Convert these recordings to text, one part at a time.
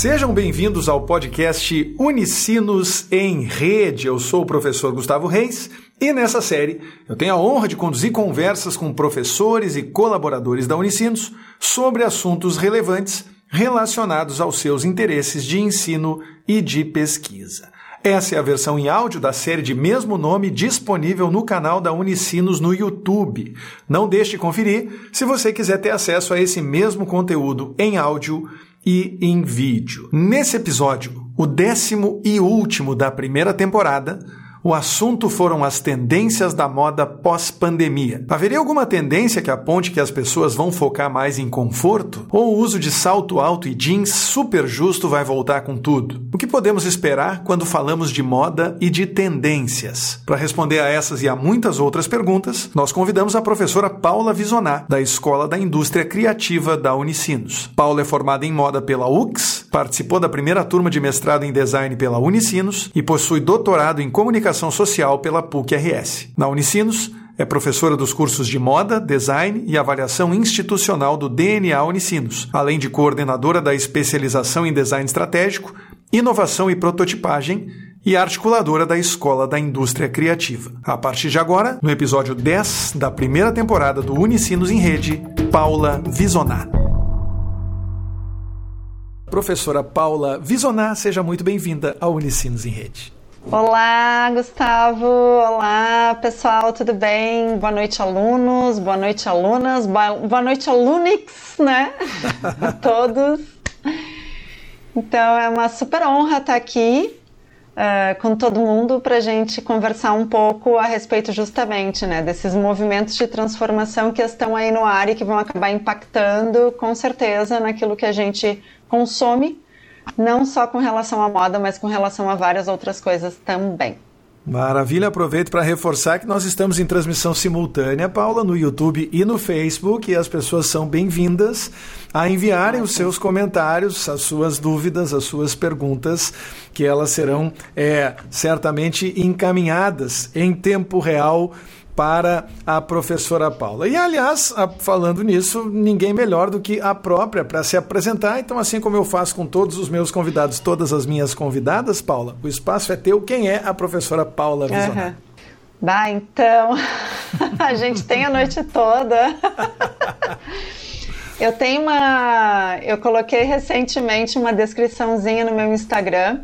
Sejam bem-vindos ao podcast Unicinos em Rede. Eu sou o professor Gustavo Reis e nessa série eu tenho a honra de conduzir conversas com professores e colaboradores da Unicinos sobre assuntos relevantes relacionados aos seus interesses de ensino e de pesquisa. Essa é a versão em áudio da série de mesmo nome disponível no canal da Unicinos no YouTube. Não deixe de conferir se você quiser ter acesso a esse mesmo conteúdo em áudio e em vídeo. Nesse episódio, o décimo e último da primeira temporada, o assunto foram as tendências da moda pós-pandemia. Haveria alguma tendência que aponte que as pessoas vão focar mais em conforto? Ou o uso de salto alto e jeans super justo vai voltar com tudo? O que podemos esperar quando falamos de moda e de tendências? Para responder a essas e a muitas outras perguntas, nós convidamos a professora Paula Visonar, da Escola da Indústria Criativa da Unicinos. Paula é formada em moda pela UX, participou da primeira turma de mestrado em design pela Unicinos e possui doutorado em comunicação Comunicação Social pela PUC-RS. Na Unicinos, é professora dos cursos de Moda, Design e Avaliação Institucional do DNA Unicinos, além de coordenadora da especialização em Design Estratégico, Inovação e Prototipagem e articuladora da Escola da Indústria Criativa. A partir de agora, no episódio 10 da primeira temporada do Unicinos em Rede, Paula Visonar. Professora Paula Visonar, seja muito bem-vinda ao Unicinos em Rede. Olá, Gustavo. Olá, pessoal, tudo bem? Boa noite, alunos. Boa noite, alunas. Boa noite, alunix, né? A todos. Então, é uma super honra estar aqui uh, com todo mundo para a gente conversar um pouco a respeito justamente né, desses movimentos de transformação que estão aí no ar e que vão acabar impactando, com certeza, naquilo que a gente consome não só com relação à moda, mas com relação a várias outras coisas também. Maravilha, aproveito para reforçar que nós estamos em transmissão simultânea, Paula, no YouTube e no Facebook, e as pessoas são bem-vindas a enviarem os seus comentários, as suas dúvidas, as suas perguntas, que elas serão é, certamente encaminhadas em tempo real para a professora Paula. E, aliás, falando nisso, ninguém melhor do que a própria para se apresentar. Então, assim como eu faço com todos os meus convidados, todas as minhas convidadas, Paula, o espaço é teu. Quem é a professora Paula Visionar? Uhum. Bah, então, a gente tem a noite toda. eu tenho uma. Eu coloquei recentemente uma descriçãozinha no meu Instagram,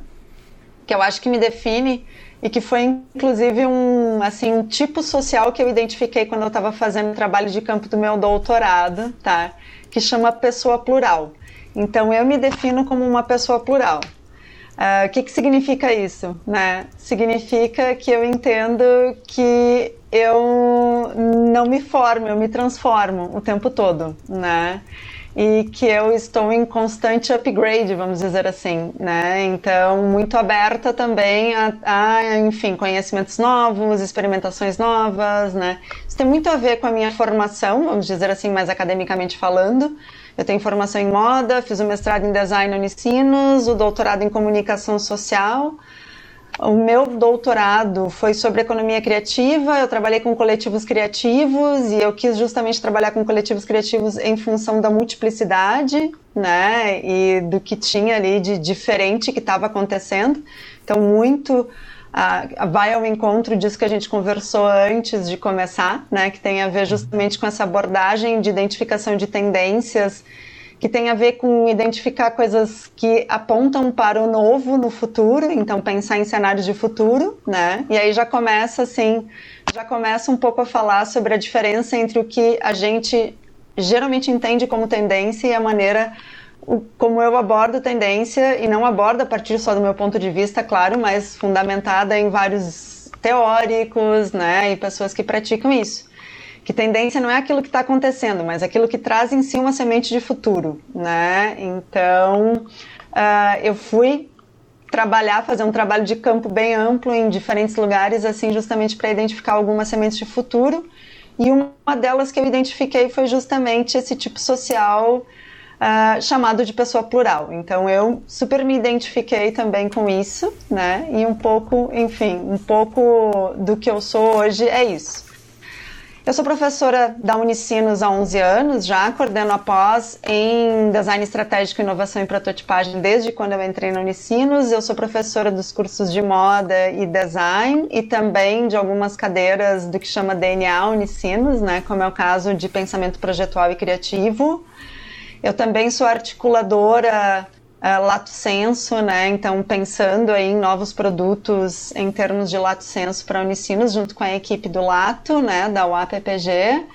que eu acho que me define e que foi inclusive um assim um tipo social que eu identifiquei quando eu estava fazendo o trabalho de campo do meu doutorado, tá? Que chama pessoa plural. Então eu me defino como uma pessoa plural. Uh, o que, que significa isso? Né? Significa que eu entendo que eu não me formo, eu me transformo o tempo todo, né? E que eu estou em constante upgrade, vamos dizer assim, né? Então, muito aberta também a, a, enfim, conhecimentos novos, experimentações novas, né? Isso tem muito a ver com a minha formação, vamos dizer assim, mais academicamente falando. Eu tenho formação em moda, fiz o mestrado em design no Unicinos, o doutorado em comunicação social, o meu doutorado foi sobre economia criativa, eu trabalhei com coletivos criativos e eu quis justamente trabalhar com coletivos criativos em função da multiplicidade, né, e do que tinha ali de diferente que estava acontecendo. Então, muito vai ao encontro disso que a gente conversou antes de começar, né, que tem a ver justamente com essa abordagem de identificação de tendências que tem a ver com identificar coisas que apontam para o novo no futuro, então pensar em cenários de futuro, né? E aí já começa assim, já começa um pouco a falar sobre a diferença entre o que a gente geralmente entende como tendência e a maneira como eu abordo tendência e não abordo a partir só do meu ponto de vista, claro, mas fundamentada em vários teóricos, né, e pessoas que praticam isso que tendência não é aquilo que está acontecendo, mas aquilo que traz em si uma semente de futuro, né? Então, uh, eu fui trabalhar, fazer um trabalho de campo bem amplo em diferentes lugares, assim, justamente para identificar algumas sementes de futuro. E uma delas que eu identifiquei foi justamente esse tipo social uh, chamado de pessoa plural. Então eu super me identifiquei também com isso, né? E um pouco, enfim, um pouco do que eu sou hoje é isso. Eu sou professora da Unicinos há 11 anos, já coordeno a pós em Design Estratégico, Inovação e Prototipagem desde quando eu entrei na Unicinos. Eu sou professora dos cursos de moda e design e também de algumas cadeiras do que chama DNA Unicinos, né, como é o caso de pensamento projetual e criativo. Eu também sou articuladora uh, lato senso, né? Então, pensando aí em novos produtos em termos de lato senso para Unicinos, junto com a equipe do Lato, né, da UAPPG.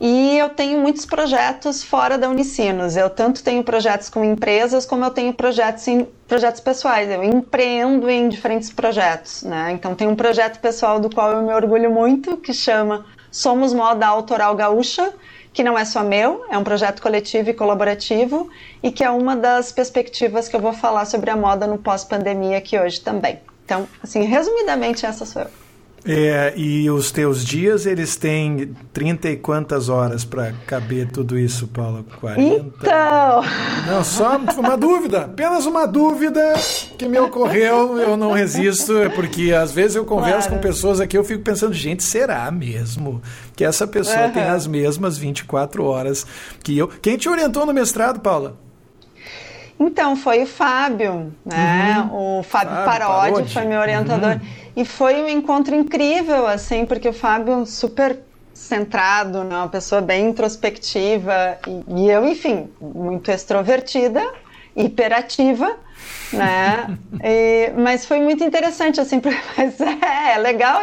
E eu tenho muitos projetos fora da Unicinos. Eu tanto tenho projetos com empresas, como eu tenho projetos em projetos pessoais. Eu empreendo em diferentes projetos, né? Então tem um projeto pessoal do qual eu me orgulho muito, que chama Somos Moda Autoral Gaúcha, que não é só meu, é um projeto coletivo e colaborativo e que é uma das perspectivas que eu vou falar sobre a moda no pós-pandemia aqui hoje também. Então, assim, resumidamente, essa sou eu. É, e os teus dias, eles têm 30 e quantas horas para caber tudo isso, Paula? 40? Então! Não, só uma dúvida, apenas uma dúvida que me ocorreu, eu não resisto, é porque às vezes eu converso claro. com pessoas aqui, eu fico pensando, gente, será mesmo que essa pessoa uhum. tem as mesmas 24 horas que eu? Quem te orientou no mestrado, Paula? Então, foi o Fábio, né? Uhum. O Fábio, Fábio Parodi, Parodi, foi meu orientador. Uhum. E foi um encontro incrível, assim, porque o Fábio super centrado, né? uma pessoa bem introspectiva e, e eu, enfim, muito extrovertida, hiperativa, né? E, mas foi muito interessante, assim, mas é, é legal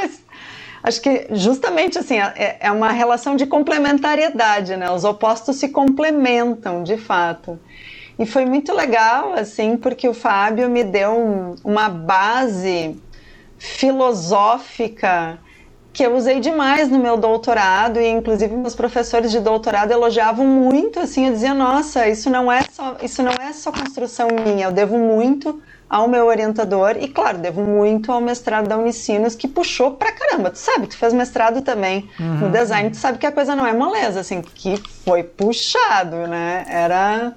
acho que justamente assim é, é uma relação de complementariedade, né? Os opostos se complementam, de fato. E foi muito legal, assim, porque o Fábio me deu um, uma base filosófica que eu usei demais no meu doutorado e inclusive meus professores de doutorado elogiavam muito assim, eu dizia, nossa, isso não é só, isso não é só construção minha, eu devo muito ao meu orientador e claro, devo muito ao mestrado da Unicinos que puxou pra caramba. Tu sabe, tu fez mestrado também uhum. no design, tu sabe que a coisa não é moleza, assim, que foi puxado, né? Era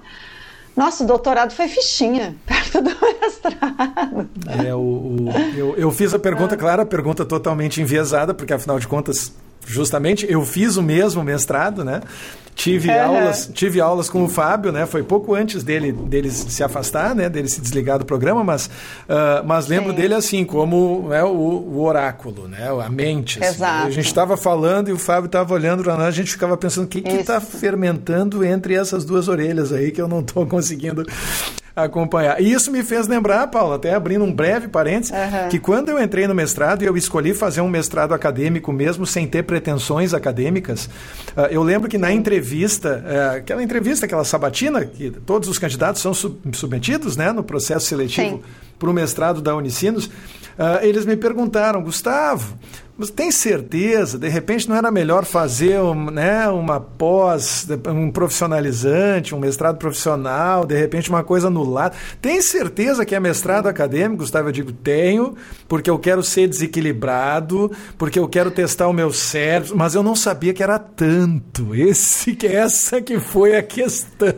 nossa, o doutorado foi fichinha, perto do mestrado. É, o, o eu, eu, fiz a pergunta, claro, a pergunta totalmente enviesada, porque afinal de contas, justamente, eu fiz o mesmo mestrado, né? Tive, uhum. aulas, tive aulas com o Fábio, né? Foi pouco antes dele, dele se afastar, né? Dele se desligar do programa, mas, uh, mas lembro Sim. dele assim, como né, o, o, oráculo, né? A mente. Assim. Exato. A gente estava falando e o Fábio estava olhando para nós, a gente ficava pensando o que está fermentando entre essas duas orelhas aí que eu não estou conseguindo acompanhar. E isso me fez lembrar, Paulo, até abrindo um breve parênteses, uhum. que quando eu entrei no mestrado e eu escolhi fazer um mestrado acadêmico mesmo sem ter pretensões acadêmicas, uh, eu lembro que na entrevista, uh, aquela entrevista, aquela sabatina, que todos os candidatos são sub submetidos né, no processo seletivo para o mestrado da Unicinos, uh, eles me perguntaram, Gustavo, mas tem certeza, de repente não era melhor fazer um, né, uma pós, um profissionalizante, um mestrado profissional, de repente uma coisa no lado. Tem certeza que é mestrado acadêmico, Gustavo? Eu digo, tenho, porque eu quero ser desequilibrado, porque eu quero testar o meu cérebro, mas eu não sabia que era tanto. Esse, que essa que foi a questão.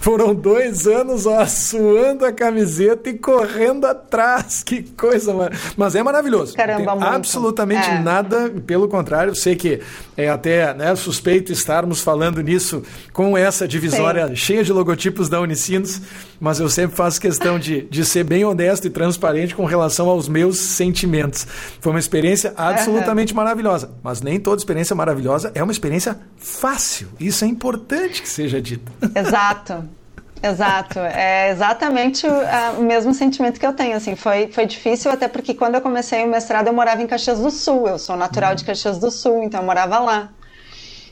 Foram dois anos ó, suando a camiseta e correndo atrás. Que coisa, mas é maravilhoso. Caramba, Tem absolutamente absolutamente é. nada, pelo contrário, sei que é até né, suspeito estarmos falando nisso com essa divisória Sim. cheia de logotipos da Unicinos, mas eu sempre faço questão de, de ser bem honesto e transparente com relação aos meus sentimentos. Foi uma experiência absolutamente uhum. maravilhosa, mas nem toda experiência maravilhosa é uma experiência fácil. Isso é importante que seja dito. Exato. Exato, é exatamente o, o, mesmo sentimento que eu tenho, assim, foi, foi difícil até porque quando eu comecei o mestrado eu morava em Caxias do Sul, eu sou natural de Caxias do Sul, então eu morava lá.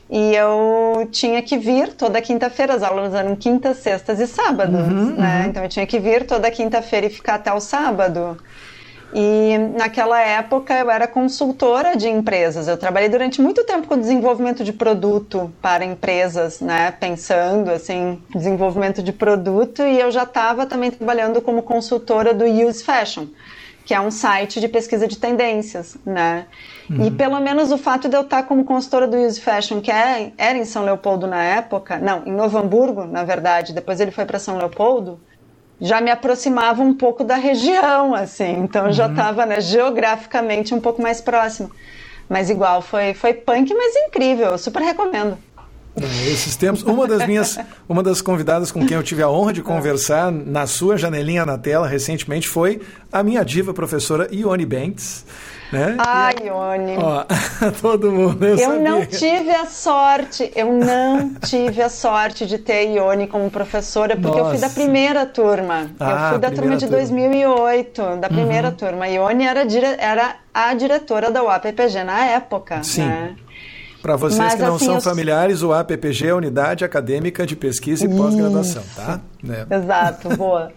E eu tinha que vir toda quinta-feira, as aulas eram quintas, sextas e sábados, uhum, né? Uhum. Então eu tinha que vir toda quinta-feira e ficar até o sábado. E naquela época eu era consultora de empresas. Eu trabalhei durante muito tempo com desenvolvimento de produto para empresas, né? Pensando assim, desenvolvimento de produto e eu já estava também trabalhando como consultora do Use Fashion, que é um site de pesquisa de tendências, né? Uhum. E pelo menos o fato de eu estar como consultora do Use Fashion, que é, era em São Leopoldo na época, não, em Novo Hamburgo, na verdade, depois ele foi para São Leopoldo, já me aproximava um pouco da região, assim, então eu já estava uhum. né, geograficamente um pouco mais próximo. Mas igual, foi, foi punk, mas incrível, eu super recomendo. Esses tempos, uma das minhas, uma das convidadas com quem eu tive a honra de conversar na sua janelinha na tela recentemente foi a minha diva professora Ione Bentes. Né? Ai, Ione. Ó, todo mundo. Eu, eu não tive a sorte, eu não tive a sorte de ter Ione como professora, porque Nossa. eu fui da primeira turma. Ah, eu fui da turma de turma. 2008, da primeira uhum. turma. A Ione era, era a diretora da UAPPG na época. Sim. Né? Para vocês Mas, que não assim, são eu... familiares, o APPG é a Unidade Acadêmica de Pesquisa e Pós-Graduação, tá? É. Exato, boa.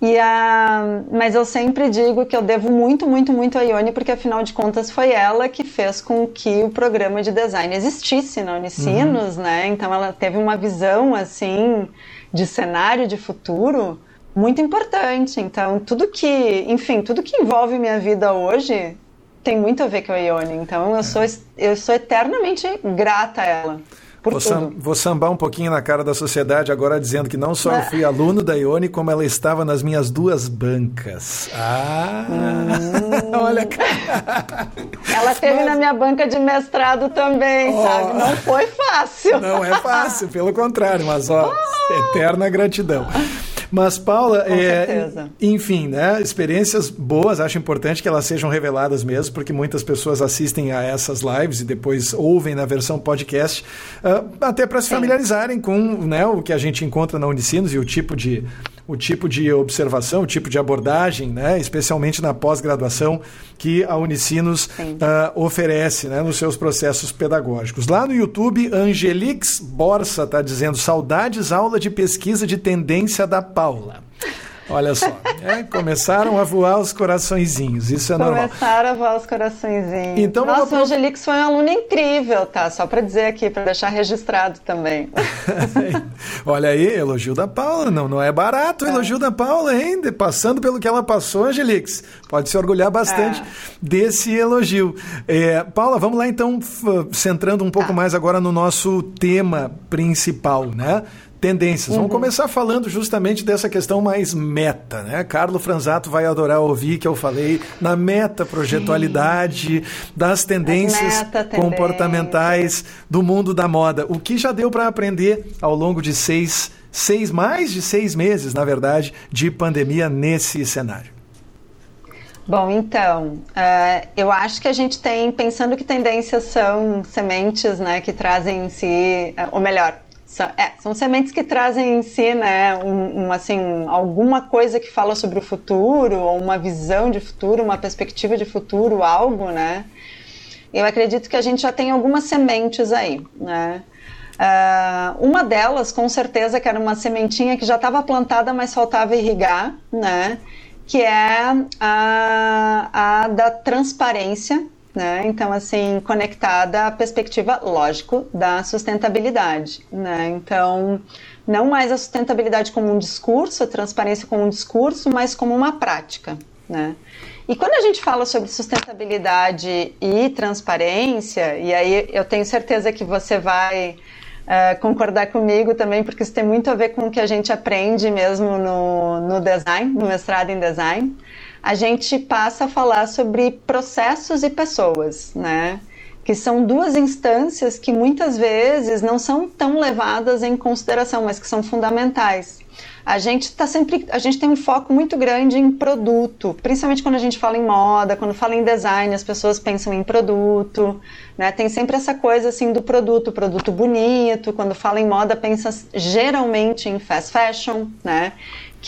E a... Mas eu sempre digo que eu devo muito, muito, muito a Ione, porque afinal de contas foi ela que fez com que o programa de design existisse na Unicinos, uhum. né? Então ela teve uma visão assim de cenário de futuro muito importante. Então tudo que, enfim, tudo que envolve minha vida hoje tem muito a ver com a Ione. Então eu sou eu sou eternamente grata a ela. Vou, sam, vou, sambar um pouquinho na cara da sociedade agora dizendo que não só eu fui aluno da Ione, como ela estava nas minhas duas bancas. Ah! Hum. Olha, cara. Ela teve Mas... na minha banca de mestrado também, oh. sabe? Não foi fácil. Não é fácil, pelo contrário, mas ó, oh. eterna gratidão. Mas, Paula, é, enfim, né? Experiências boas, acho importante que elas sejam reveladas mesmo, porque muitas pessoas assistem a essas lives e depois ouvem na versão podcast, uh, até para se familiarizarem com né, o que a gente encontra na Unicinos e o tipo de o tipo de observação, o tipo de abordagem, né, especialmente na pós-graduação, que a Unicinos uh, oferece né, nos seus processos pedagógicos. Lá no YouTube, Angelix Borsa está dizendo saudades aula de pesquisa de tendência da Paula. Olha só, é, começaram a voar os coraçõezinhos, isso é começaram normal. Começaram a voar os coraçõezinhos. Então, Nossa, vou... o Angelix foi um aluno incrível, tá? Só para dizer aqui, para deixar registrado também. Olha aí, elogio da Paula, não, não é barato o é. elogio da Paula, hein? Passando pelo que ela passou, Angelix, pode se orgulhar bastante é. desse elogio. É, Paula, vamos lá então, centrando um pouco ah. mais agora no nosso tema principal, né? Tendências. Uhum. Vamos começar falando justamente dessa questão mais meta, né? Carlo Franzato vai adorar ouvir que eu falei na meta projetualidade das tendências comportamentais do mundo da moda. O que já deu para aprender ao longo de seis, seis, mais de seis meses, na verdade, de pandemia nesse cenário. Bom, então, uh, eu acho que a gente tem, pensando que tendências são sementes, né, que trazem em si, uh, ou melhor, é, são sementes que trazem em si, né, um, um, assim, alguma coisa que fala sobre o futuro, ou uma visão de futuro, uma perspectiva de futuro, algo, né? Eu acredito que a gente já tem algumas sementes aí, né? Uh, uma delas, com certeza, que era uma sementinha que já estava plantada, mas faltava irrigar, né? Que é a, a da transparência, né? Então, assim, conectada à perspectiva, lógico, da sustentabilidade, né? Então, não mais a sustentabilidade como um discurso, a transparência como um discurso, mas como uma prática, né? E quando a gente fala sobre sustentabilidade e transparência, e aí eu tenho certeza que você vai uh, concordar comigo também, porque isso tem muito a ver com o que a gente aprende mesmo no, no design, no mestrado em design a gente passa a falar sobre processos e pessoas, né? Que são duas instâncias que muitas vezes não são tão levadas em consideração, mas que são fundamentais. A gente está sempre, a gente tem um foco muito grande em produto, principalmente quando a gente fala em moda, quando fala em design, as pessoas pensam em produto, né? Tem sempre essa coisa assim do produto, produto bonito. Quando fala em moda, pensa geralmente em fast fashion, né?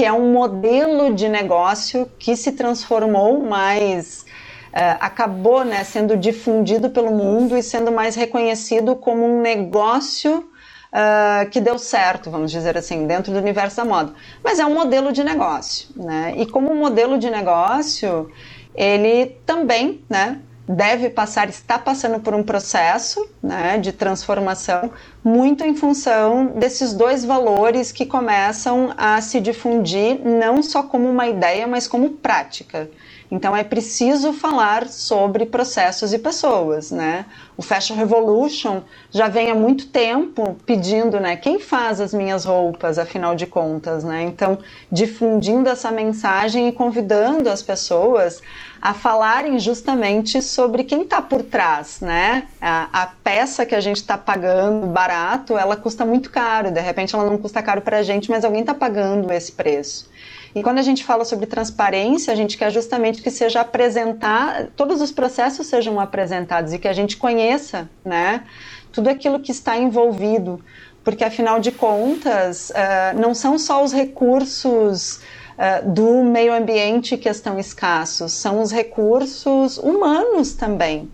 Que é um modelo de negócio que se transformou mais. Uh, acabou né, sendo difundido pelo mundo e sendo mais reconhecido como um negócio uh, que deu certo, vamos dizer assim, dentro do universo da moda. Mas é um modelo de negócio, né? E como modelo de negócio, ele também, né, deve passar, está passando por um processo né, de transformação, muito em função desses dois valores que começam a se difundir não só como uma ideia, mas como prática, Então é preciso falar sobre processos e pessoas, né? O Fashion Revolution já vem há muito tempo pedindo, né? Quem faz as minhas roupas, afinal de contas, né? Então difundindo essa mensagem e convidando as pessoas a falarem justamente sobre quem está por trás, né? A, a, peça que a gente está pagando barato, ela custa muito caro. De repente ela não custa caro para a gente, mas alguém está pagando esse preço. E quando a gente fala sobre transparência, a gente quer justamente que seja apresentar, todos os processos sejam apresentados e que a gente conheça, né, tudo aquilo que está envolvido, porque afinal de contas, uh, não são só os recursos uh, do meio ambiente que estão escassos, são os recursos humanos também?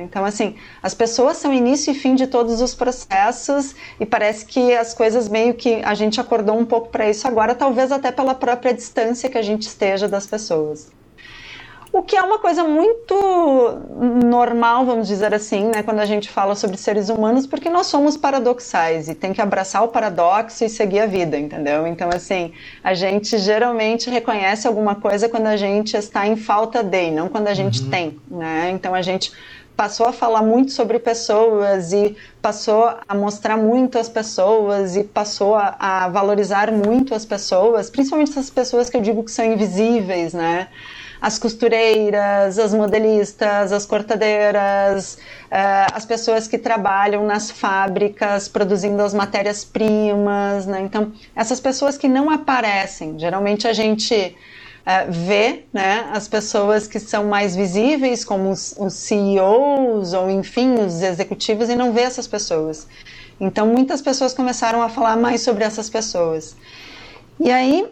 Então, assim, as pessoas são início e fim de todos os processos e parece que as coisas meio que a gente acordou um pouco para isso agora, talvez até pela própria distância que a gente esteja das pessoas. O que é uma coisa muito normal, vamos dizer assim, né, quando a gente fala sobre seres humanos, porque nós somos paradoxais e tem que abraçar o paradoxo e seguir a vida, entendeu? Então, assim, a gente geralmente reconhece alguma coisa quando a gente está em falta de, não quando a gente uhum. tem, né? Então, a gente passou a falar muito sobre pessoas e passou a mostrar muito as pessoas e passou a, a, valorizar muito as pessoas, principalmente essas pessoas que eu digo que são invisíveis, né? As costureiras, as modelistas, as cortadeiras, uh, as pessoas que trabalham nas fábricas produzindo as matérias-primas, né? Então, essas pessoas que não aparecem, geralmente a gente uh, vê né, as pessoas que são mais visíveis, como os, os CEOs ou, enfim, os executivos, e não vê essas pessoas. Então, muitas pessoas começaram a falar mais sobre essas pessoas. E aí,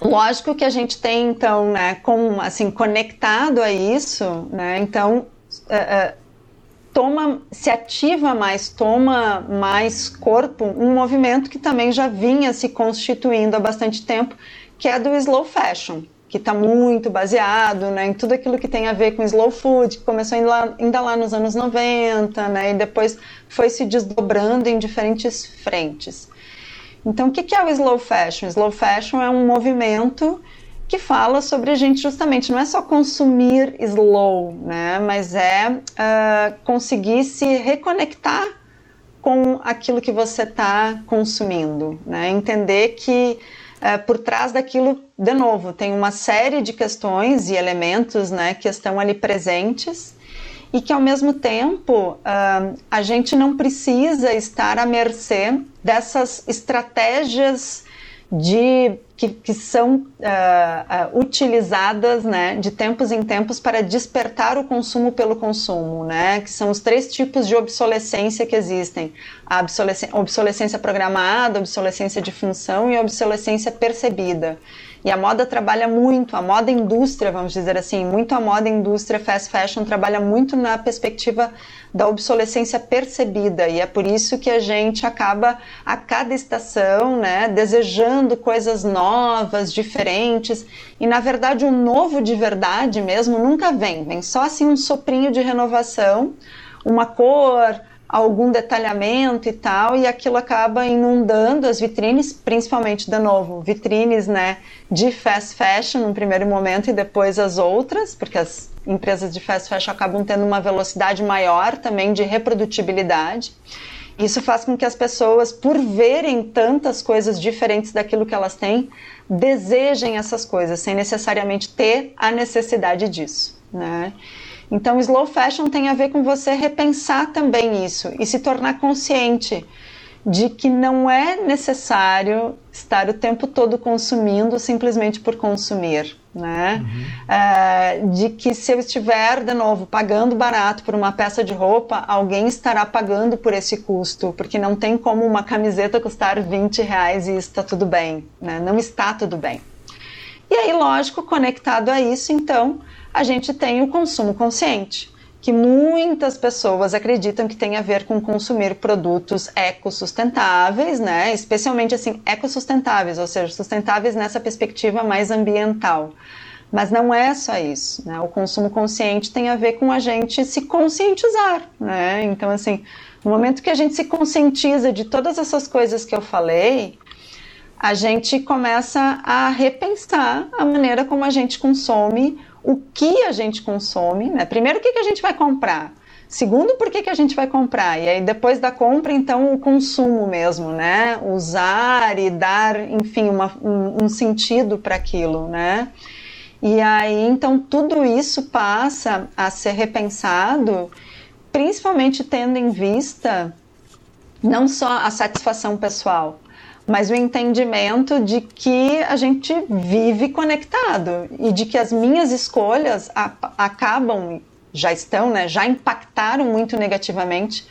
lógico que a gente tem, então, né, com, assim, conectado a isso, né, então, uh, uh, toma, se ativa mais, toma mais corpo um movimento que também já vinha se constituindo há bastante tempo, que é do slow fashion, que está muito baseado né, em tudo aquilo que tem a ver com slow food, que começou ainda lá, ainda lá nos anos 90, né, e depois foi se desdobrando em diferentes frentes. Então, o que é o slow fashion? O slow fashion é um movimento que fala sobre a gente justamente não é só consumir slow, né, mas é uh, conseguir se reconectar com aquilo que você está consumindo, né, entender que é, por trás daquilo, de novo, tem uma série de questões e elementos né, que estão ali presentes e que, ao mesmo tempo, uh, a gente não precisa estar à mercê dessas estratégias de que, que são uh, uh, utilizadas né, de tempos em tempos para despertar o consumo pelo consumo, né, que são os três tipos de obsolescência que existem: a obsolescência, obsolescência programada, obsolescência de função e obsolescência percebida. E a moda trabalha muito, a moda indústria, vamos dizer assim, muito a moda indústria fast fashion trabalha muito na perspectiva da obsolescência percebida. E é por isso que a gente acaba a cada estação, né, desejando coisas novas, diferentes. E na verdade, o novo de verdade mesmo nunca vem, vem só assim um soprinho de renovação, uma cor, algum detalhamento e tal, e aquilo acaba inundando as vitrines, principalmente, de novo, vitrines né, de fast fashion no primeiro momento e depois as outras, porque as empresas de fast fashion acabam tendo uma velocidade maior também de reprodutibilidade. Isso faz com que as pessoas, por verem tantas coisas diferentes daquilo que elas têm, desejem essas coisas, sem necessariamente ter a necessidade disso. Né? Então, slow fashion tem a ver com você repensar também isso e se tornar consciente de que não é necessário estar o tempo todo consumindo simplesmente por consumir, né? Uhum. Uh, de que se eu estiver de novo pagando barato por uma peça de roupa, alguém estará pagando por esse custo, porque não tem como uma camiseta custar 20 reais e está tudo bem, né? Não está tudo bem. E aí, lógico, conectado a isso, então, a gente tem o consumo consciente, que muitas pessoas acreditam que tem a ver com consumir produtos ecossustentáveis, né? Especialmente assim, ecossustentáveis, ou seja, sustentáveis nessa perspectiva mais ambiental. Mas não é só isso, né? O consumo consciente tem a ver com a gente se conscientizar, né? Então, assim, no momento que a gente se conscientiza de todas essas coisas que eu falei, a gente começa a repensar a maneira como a gente consome o que a gente consome, né? Primeiro, o que, que a gente vai comprar? Segundo, por que, que a gente vai comprar? E aí, depois da compra, então, o consumo mesmo, né? Usar e dar, enfim, uma, um, um sentido para aquilo, né? E aí, então, tudo isso passa a ser repensado, principalmente tendo em vista não só a satisfação pessoal, mas o entendimento de que a gente vive conectado e de que as minhas escolhas acabam, já estão, né, já impactaram muito negativamente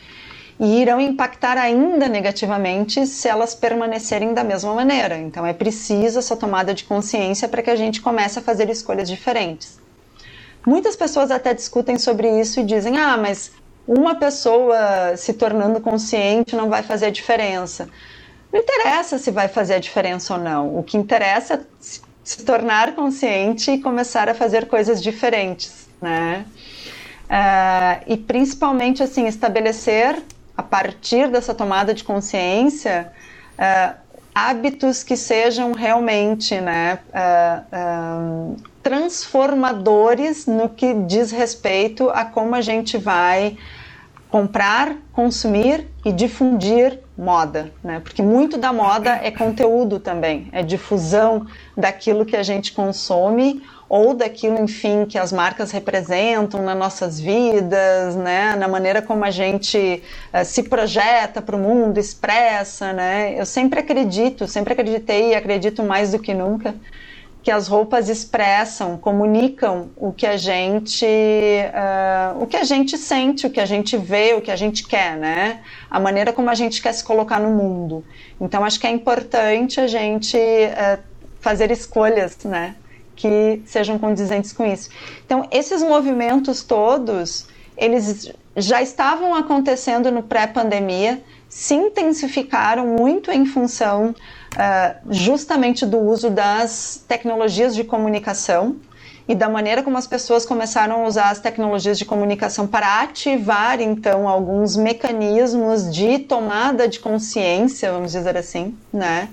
e irão impactar ainda negativamente se elas permanecerem da mesma maneira. Então é preciso essa tomada de consciência para que a gente comece a fazer escolhas diferentes. Muitas pessoas até discutem sobre isso e dizem: ah, mas uma pessoa se tornando consciente não vai fazer diferença. Não interessa se vai fazer a diferença ou não. O que interessa é se tornar consciente e começar a fazer coisas diferentes, né? Uh, e principalmente assim estabelecer a partir dessa tomada de consciência uh, hábitos que sejam realmente, né, uh, transformadores no que diz respeito a como a gente vai comprar, consumir e difundir moda, né? Porque muito da moda é conteúdo também, é difusão daquilo que a gente consome ou daquilo, enfim, que as marcas representam nas nossas vidas, né? Na maneira como a gente uh, se projeta para o mundo, expressa, né? Eu sempre acredito, sempre acreditei e acredito mais do que nunca que as roupas expressam, comunicam o que a gente, uh, o que a gente sente, o que a gente vê, o que a gente quer, né? A maneira como a gente quer se colocar no mundo. Então acho que é importante a gente uh, fazer escolhas, né? Que sejam condizentes com isso. Então esses movimentos todos, eles já estavam acontecendo no pré-pandemia, se intensificaram muito em função uh, justamente do uso das tecnologias de comunicação e da maneira como as pessoas começaram a usar as tecnologias de comunicação para ativar então alguns mecanismos de tomada de consciência, vamos dizer assim, né?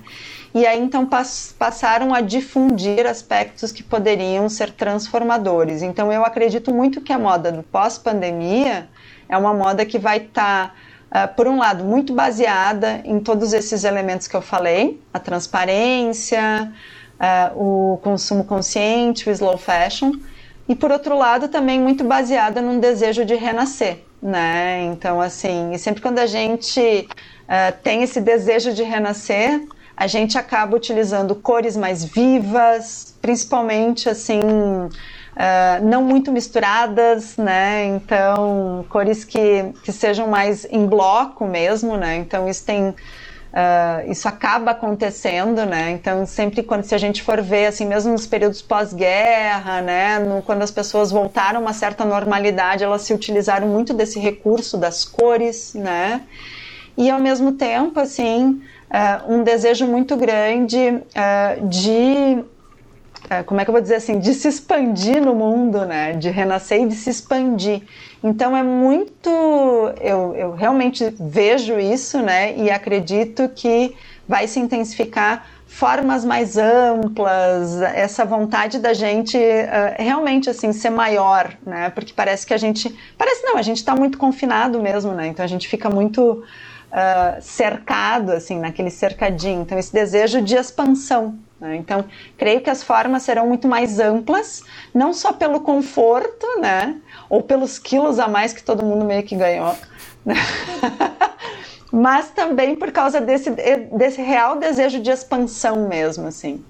E aí então pass passaram a difundir aspectos que poderiam ser transformadores. Então eu acredito muito que a moda do pós-pandemia é uma moda que vai estar tá por um lado, muito baseada em todos esses elementos que eu falei, a transparência, uh, o consumo consciente, o slow fashion, e por outro lado, também muito baseada num desejo de renascer, né? Então, assim, sempre quando a gente uh, tem esse desejo de renascer, a gente acaba utilizando cores mais vivas, principalmente assim uh, não muito misturadas, né? Então, cores que, que sejam mais em bloco mesmo, né? Então, isso tem. Uh, isso acaba acontecendo, né? Então, sempre quando se a gente for ver, assim, mesmo nos períodos pós-guerra, né? No, quando as pessoas voltaram a uma certa normalidade, elas se utilizaram muito desse recurso das cores, né? E ao mesmo tempo, assim, uh, um desejo muito grande uh, de como é que eu vou dizer assim, de se expandir no mundo, né? De renascer e de se expandir. Então é muito, eu, eu realmente vejo isso, né? E acredito que vai se intensificar formas mais amplas, essa vontade da gente uh, realmente assim ser maior, né? Porque parece que a gente, parece não, a gente está muito confinado mesmo, né? Então a gente fica muito uh, cercado assim naquele cercadinho. Então esse desejo de expansão? Então, creio que as formas serão muito mais amplas, não só pelo conforto, né? Ou pelos quilos a mais que todo mundo meio que ganhou, né? mas também por causa desse, desse real desejo de expansão mesmo, assim.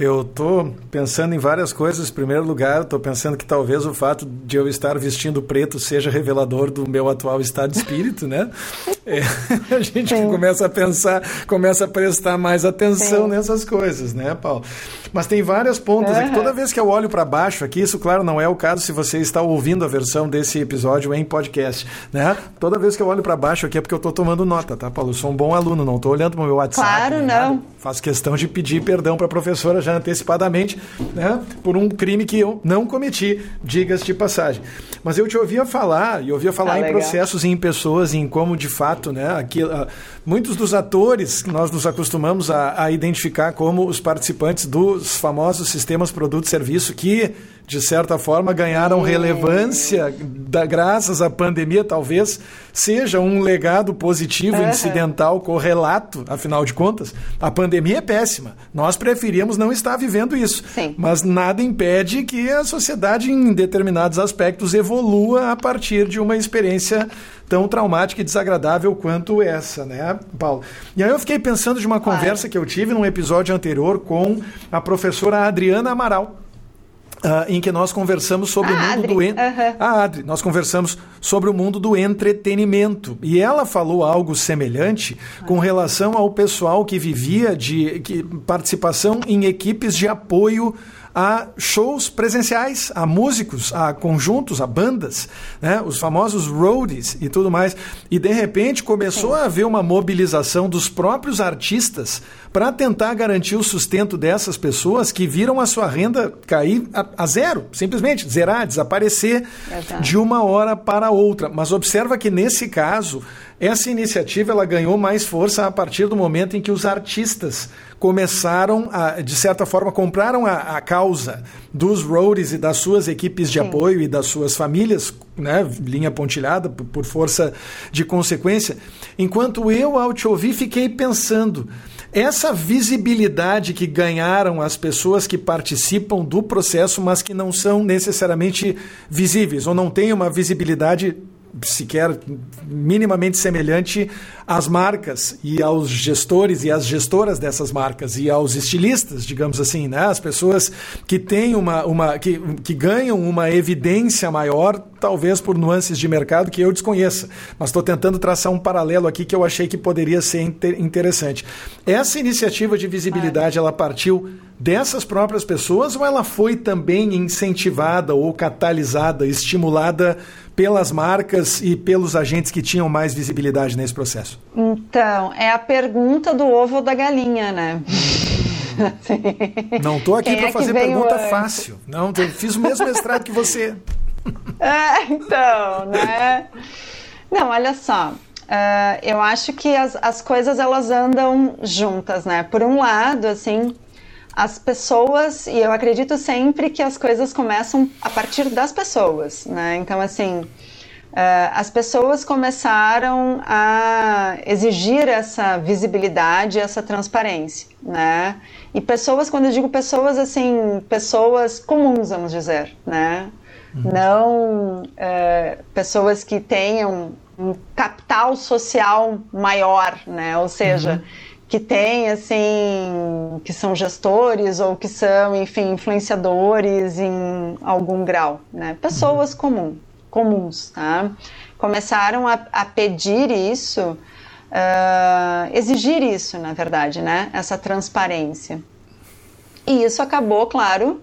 Eu estou pensando em várias coisas. Em primeiro lugar, estou pensando que talvez o fato de eu estar vestindo preto seja revelador do meu atual estado de espírito, né? É, a gente Sim. começa a pensar, começa a prestar mais atenção Sim. nessas coisas, né, Paulo? Mas tem várias pontas. Uhum. toda vez que eu olho para baixo aqui, isso, claro, não é o caso se você está ouvindo a versão desse episódio em podcast, né? Toda vez que eu olho para baixo aqui é porque eu estou tomando nota, tá, Paulo? Eu sou um bom aluno, não estou olhando para o meu WhatsApp. Claro, não. Faço questão de pedir perdão para a professora já antecipadamente, né, por um crime que eu não cometi, digas de passagem. Mas eu te ouvia falar, e ouvia falar ah, em legal. processos e em pessoas, em como de fato, né, aqui, uh, muitos dos atores que nós nos acostumamos a, a identificar como os participantes dos famosos sistemas produto-serviço que de certa forma, ganharam relevância da, graças à pandemia, talvez seja um legado positivo, uhum. incidental, correlato, afinal de contas. A pandemia é péssima. Nós preferíamos não estar vivendo isso. Sim. Mas nada impede que a sociedade, em determinados aspectos, evolua a partir de uma experiência tão traumática e desagradável quanto essa, né, Paulo? E aí eu fiquei pensando de uma conversa que eu tive num episódio anterior com a professora Adriana Amaral Uh, em que nós conversamos sobre a o mundo Adri. do en... uhum. a Adri, nós conversamos sobre o mundo do entretenimento e ela falou algo semelhante com relação ao pessoal que vivia de que, participação em equipes de apoio a shows presenciais, a músicos, a conjuntos, a bandas, né? os famosos roadies e tudo mais. E de repente começou Sim. a haver uma mobilização dos próprios artistas para tentar garantir o sustento dessas pessoas que viram a sua renda cair a, a zero, simplesmente zerar, desaparecer Exato. de uma hora para outra. Mas observa que nesse caso essa iniciativa ela ganhou mais força a partir do momento em que os artistas começaram a, de certa forma, compraram a, a causa dos roadies e das suas equipes de Sim. apoio e das suas famílias, né, linha pontilhada, por, por força de consequência. Enquanto eu, ao te ouvir, fiquei pensando essa visibilidade que ganharam as pessoas que participam do processo, mas que não são necessariamente visíveis ou não têm uma visibilidade sequer minimamente semelhante às marcas e aos gestores e às gestoras dessas marcas e aos estilistas, digamos assim, né? As pessoas que têm uma, uma que, que ganham uma evidência maior, talvez por nuances de mercado que eu desconheça, mas estou tentando traçar um paralelo aqui que eu achei que poderia ser inter interessante. Essa iniciativa de visibilidade, ela partiu dessas próprias pessoas ou ela foi também incentivada ou catalisada, estimulada pelas marcas e pelos agentes que tinham mais visibilidade nesse processo? Então, é a pergunta do ovo ou da galinha, né? Não estou aqui para é fazer pergunta antes? fácil. Não, eu fiz o mesmo mestrado que você. É, então, né? Não, olha só. Uh, eu acho que as, as coisas elas andam juntas, né? Por um lado, assim, as pessoas, e eu acredito sempre que as coisas começam a partir das pessoas, né? Então, assim, uh, as pessoas começaram a exigir essa visibilidade, essa transparência, né? E pessoas, quando eu digo pessoas, assim, pessoas comuns, vamos dizer, né? Uhum. Não uh, pessoas que tenham um capital social maior, né? Ou seja, uhum que tem assim que são gestores ou que são enfim influenciadores em algum grau né? Pessoas uhum. comum, comuns tá? Começaram a, a pedir isso uh, exigir isso na verdade né? Essa transparência. E isso acabou claro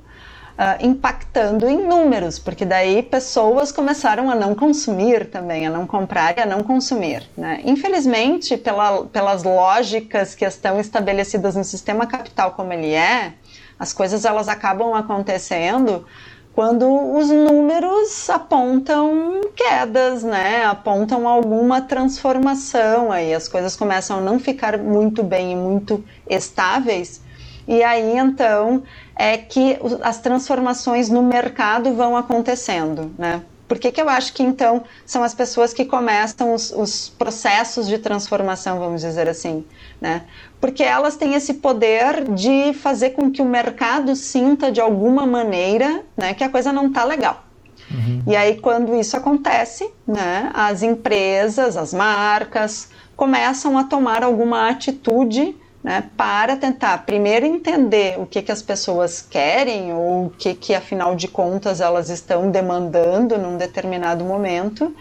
uh, impactando em números, porque daí pessoas começaram a não consumir também, a não comprar e a não consumir. Né? Infelizmente, pela, pelas lógicas que estão estabelecidas no sistema capital como ele é, as coisas elas acabam acontecendo quando os números apontam quedas, né? Apontam alguma transformação aí, as coisas começam a não ficar muito bem e muito estáveis. E aí então é que as transformações no mercado vão acontecendo, né? Por que, que eu acho que então são as pessoas que começam os, os, processos de transformação, vamos dizer assim, né? Porque elas têm esse poder de fazer com que o mercado sinta de alguma maneira, né, que a coisa não está legal. Uhum. E aí quando isso acontece, né, as empresas, as marcas começam a tomar alguma atitude né, para tentar primeiro entender o que, que as pessoas querem ou o que, que, afinal de contas, elas estão demandando num determinado momento.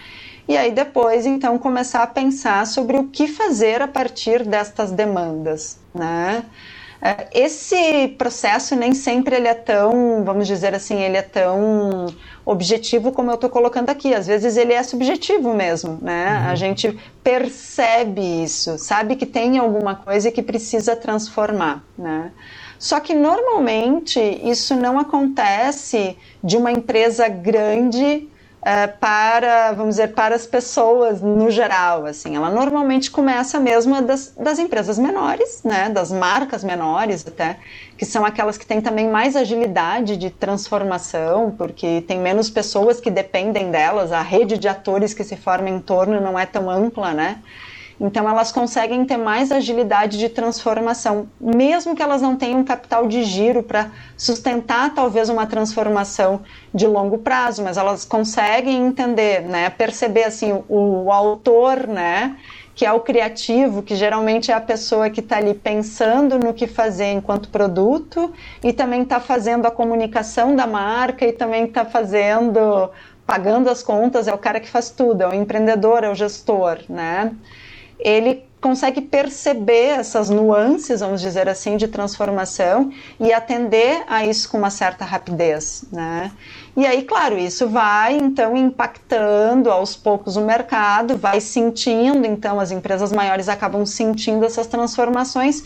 E aí depois, então, começar a pensar sobre o que fazer a partir destas demandas, né? É, esse processo nem sempre ele é tão, vamos dizer assim, ele é tão objetivo como eu estou colocando aqui. Às vezes ele é subjetivo mesmo, né? Uhum. A gente percebe isso, sabe que tem alguma coisa que precisa transformar, né? Só que normalmente isso não acontece de uma empresa grande uh, para, vamos dizer, para as pessoas no geral, assim. Ela normalmente começa mesmo das, das empresas menores, né, das marcas menores até, que são aquelas que têm também mais agilidade de transformação, porque tem menos pessoas que dependem delas, a rede de atores que se forma em torno não é tão ampla, né? Então elas conseguem ter mais agilidade de transformação, mesmo que elas não tenham capital de giro para sustentar talvez uma transformação de longo prazo, mas elas conseguem entender, né, perceber assim o, o autor, né, que é o criativo, que geralmente é a pessoa que está ali pensando no que fazer enquanto produto e também está fazendo a comunicação da marca e também está fazendo pagando as contas, é o cara que faz tudo, é o empreendedor, é o gestor, né? Ele consegue perceber essas nuances, vamos dizer assim, de transformação e atender a isso com uma certa rapidez, né? E aí, claro, isso vai então impactando aos poucos o mercado, vai sentindo, então as empresas maiores acabam sentindo essas transformações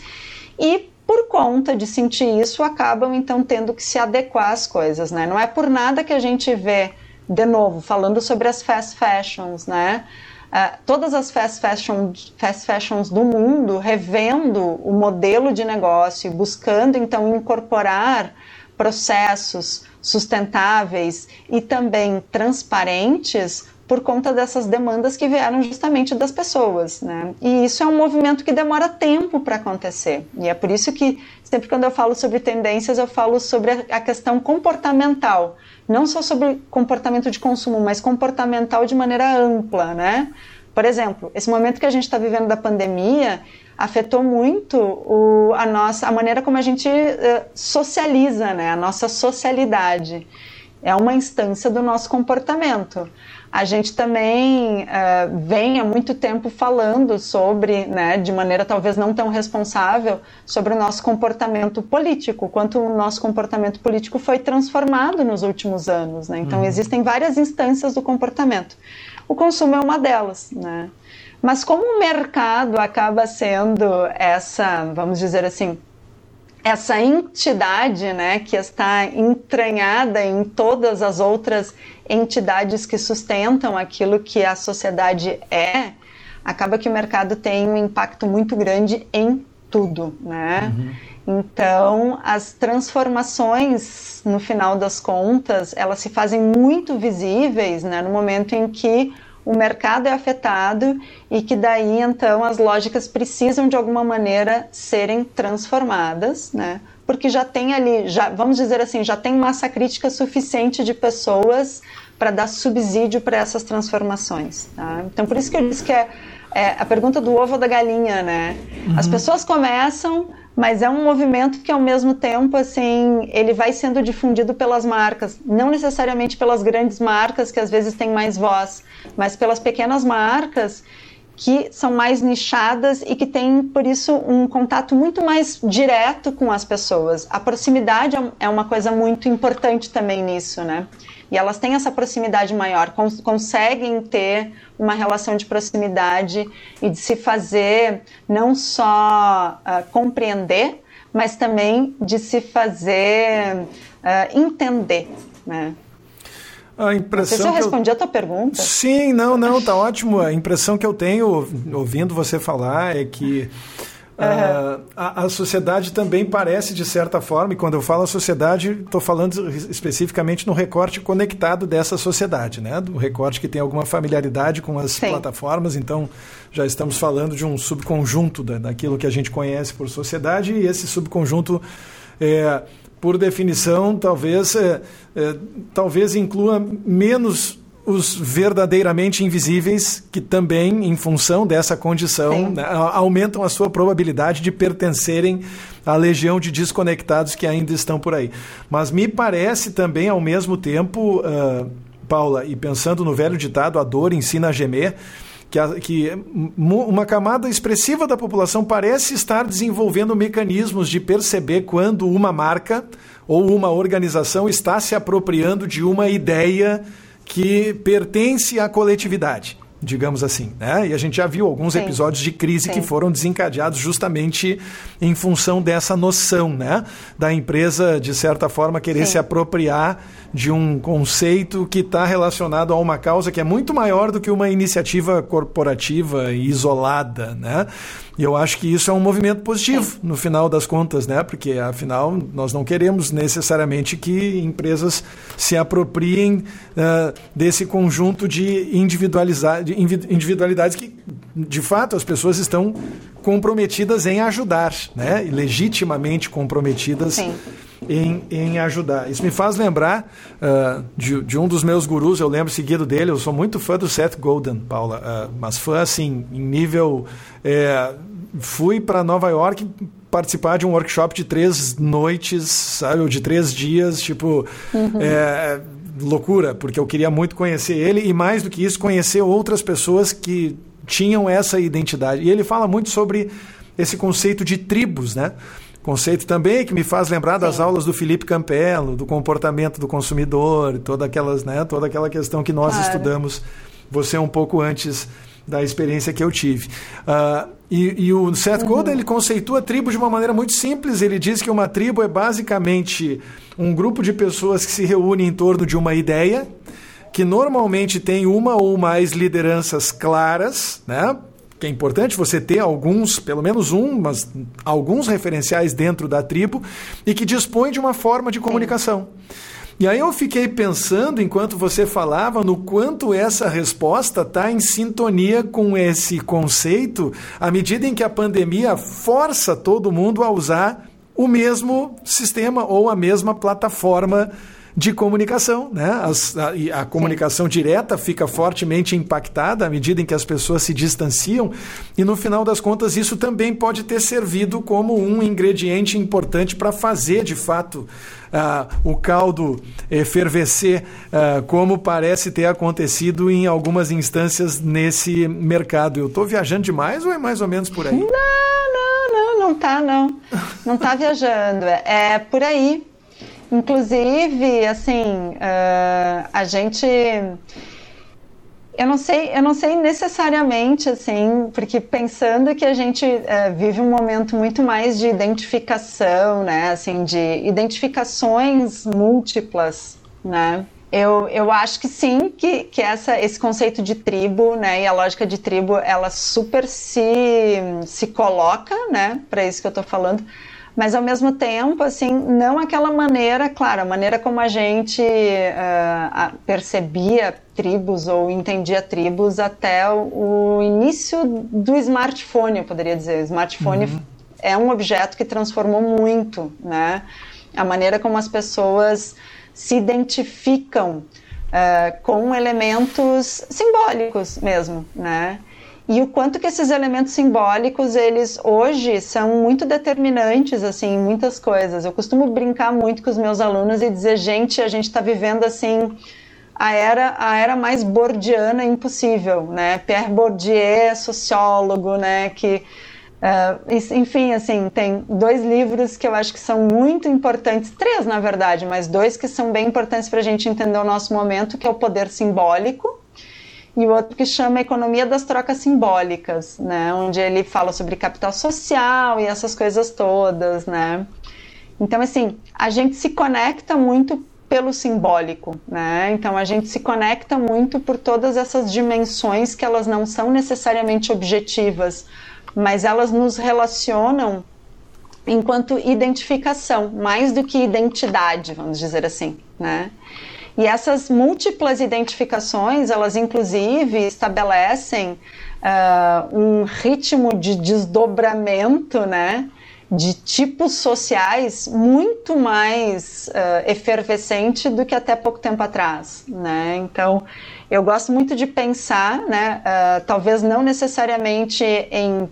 e por conta de sentir isso, acabam então tendo que se adequar às coisas, né? Não é por nada que a gente vê, de novo, falando sobre as fast fashions, né? Uh, todas as fast, fashion, fast fashions do mundo revendo o modelo de negócio, buscando então incorporar processos sustentáveis e também transparentes por conta dessas demandas que vieram justamente das pessoas, né? E isso é um movimento que demora tempo para acontecer. E é por isso que sempre quando eu falo sobre tendências, eu falo sobre a questão comportamental, não só sobre comportamento de consumo, mas comportamental de maneira ampla, né? Por exemplo, esse momento que a gente está vivendo da pandemia afetou muito o, a nossa a maneira como a gente uh, socializa, né? A nossa socialidade é uma instância do nosso comportamento a gente também uh, vem há muito tempo falando sobre, né, de maneira talvez não tão responsável, sobre o nosso comportamento político, quanto o nosso comportamento político foi transformado nos últimos anos. Né? Então, uhum. existem várias instâncias do comportamento. O consumo é uma delas. Né? Mas como o mercado acaba sendo essa, vamos dizer assim, essa entidade né, que está entranhada em todas as outras entidades que sustentam aquilo que a sociedade é, acaba que o mercado tem um impacto muito grande em tudo, né? Uhum. Então, as transformações, no final das contas, elas se fazem muito visíveis, né, no momento em que o mercado é afetado e que daí então as lógicas precisam de alguma maneira serem transformadas, né? Porque já tem ali, já vamos dizer assim, já tem massa crítica suficiente de pessoas para dar subsídio para essas transformações. Tá? Então por isso que eu disse que é, é a pergunta do ovo ou da galinha, né? Uhum. As pessoas começam mas é um movimento que ao mesmo tempo assim ele vai sendo difundido pelas marcas. Não necessariamente pelas grandes marcas que às vezes têm mais voz mas pelas pequenas marcas que são mais nichadas e que têm por isso um contato muito mais direto com as pessoas. A proximidade é, é uma coisa muito importante também nisso né e elas têm essa proximidade maior, cons conseguem ter uma relação de proximidade e de se fazer não só uh, compreender, mas também de se fazer uh, entender, né? A impressão não sei se eu respondi eu... a tua pergunta. Sim, não, não, tá ótimo. A impressão que eu tenho ouvindo você falar é que Uhum. a, a, sociedade também parece, de certa forma, e quando eu falo a sociedade, estou falando especificamente no recorte conectado dessa sociedade, né? do recorte que tem alguma familiaridade com as Sim. plataformas, então já estamos falando de um subconjunto da, daquilo que a gente conhece por sociedade, e esse subconjunto, é, por definição, talvez, é, é, talvez inclua menos os verdadeiramente invisíveis, que também, em função dessa condição, né, aumentam a sua probabilidade de pertencerem à legião de desconectados que ainda estão por aí. Mas me parece também, ao mesmo tempo, uh, Paula, e pensando no velho ditado, a dor ensina a gemer, que, a, que uma camada expressiva da população parece estar desenvolvendo mecanismos de perceber quando uma marca ou uma organização está se apropriando de uma ideia que pertence à coletividade digamos assim. Né? E a gente já viu alguns Sim. episódios de crise Sim. que foram desencadeados justamente em função dessa noção né? da empresa, de certa forma, querer Sim. se apropriar de um conceito que está relacionado a uma causa que é muito maior do que uma iniciativa corporativa isolada, né? E eu acho que isso é um movimento positivo no final das contas, né? Porque afinal nós não queremos necessariamente que empresas se apropriem uh, desse conjunto de individualidades que, de fato, as pessoas estão comprometidas em ajudar, né? Legitimamente comprometidas. Sim em, em ajudar. Isso me faz lembrar uh, de, de, um dos meus gurus, eu lembro seguido dele, eu sou muito fã do Seth Golden, Paula, uh, mas fã assim, em nível. É, fui para Nova York participar de um workshop de três noites, sabe, ou de três dias, tipo. Uhum. É, loucura, porque eu queria muito conhecer ele e mais do que isso, conhecer outras pessoas que tinham essa identidade. E ele fala muito sobre esse conceito de tribos, né? Conceito também que me faz lembrar das Sim. aulas do Felipe Campello, do comportamento do consumidor, toda aquelas, né, toda aquela questão que nós claro. estudamos, você um pouco antes da experiência que eu tive. Uh, e, e, o Seth uhum. Godin ele conceitua a tribo de uma maneira muito simples. Ele diz que uma tribo é basicamente um grupo de pessoas que se reúnem em torno de uma ideia, que normalmente tem uma ou mais lideranças claras, né? Que é importante você ter alguns, pelo menos um, mas alguns referenciais dentro da tribo e que dispõe de uma forma de comunicação. E aí eu fiquei pensando, enquanto você falava, no quanto essa resposta está em sintonia com esse conceito, à medida em que a pandemia força todo mundo a usar o mesmo sistema ou a mesma plataforma de comunicação. Né? As, a, a, comunicação Sim. direta fica fortemente impactada à medida em que as pessoas se distanciam, e no final das contas, isso também pode ter servido como um ingrediente importante para fazer de fato. Uh, o caldo fervescer, uh, como parece ter acontecido em algumas instâncias nesse mercado. Eu estou viajando demais ou é mais ou menos por aí? Não, não, não, não tá, não. Não está viajando. É por aí. Inclusive, assim, uh, a gente eu não sei, eu não sei necessariamente assim, porque pensando que a gente uh, vive um momento muito mais de identificação, né, assim, de identificações múltiplas, né. Eu, eu acho que sim, que, que essa, esse conceito de tribo, né, e a lógica de tribo, ela super se, se coloca, né, para isso que eu estou falando, mas ao mesmo tempo, assim, não aquela maneira, claro, a maneira como a gente uh, percebia tribos ou entendia tribos até o, início do smartphone, eu poderia dizer. O smartphone uhum. é um objeto que transformou muito, né? A maneira como as pessoas se identificam uh, com elementos simbólicos mesmo, né? E o quanto que esses elementos simbólicos eles hoje são muito determinantes assim em muitas coisas. Eu costumo brincar muito com os meus alunos e dizer, gente, a gente está vivendo assim a era a era mais bordiana impossível, né? Pierre Bourdieu, sociólogo, né? Que Uh, enfim, assim, tem dois livros que eu acho que são muito importantes, três na verdade, mas dois que são bem importantes para a gente entender o nosso momento, que é o Poder Simbólico, e o outro que chama Economia das Trocas Simbólicas, né, onde ele fala sobre capital social e essas coisas todas, né. Então, assim, a gente se conecta muito pelo simbólico, né? Então a gente se conecta muito por todas essas dimensões que elas não são necessariamente objetivas, mas elas nos relacionam enquanto identificação, mais do que identidade, vamos dizer assim, né? E essas múltiplas identificações, elas inclusive estabelecem uh, um ritmo de desdobramento, né? de tipos sociais muito mais uh, efervescente do que até pouco tempo atrás, né? Então, eu gosto muito de pensar, né? Uh, talvez não necessariamente em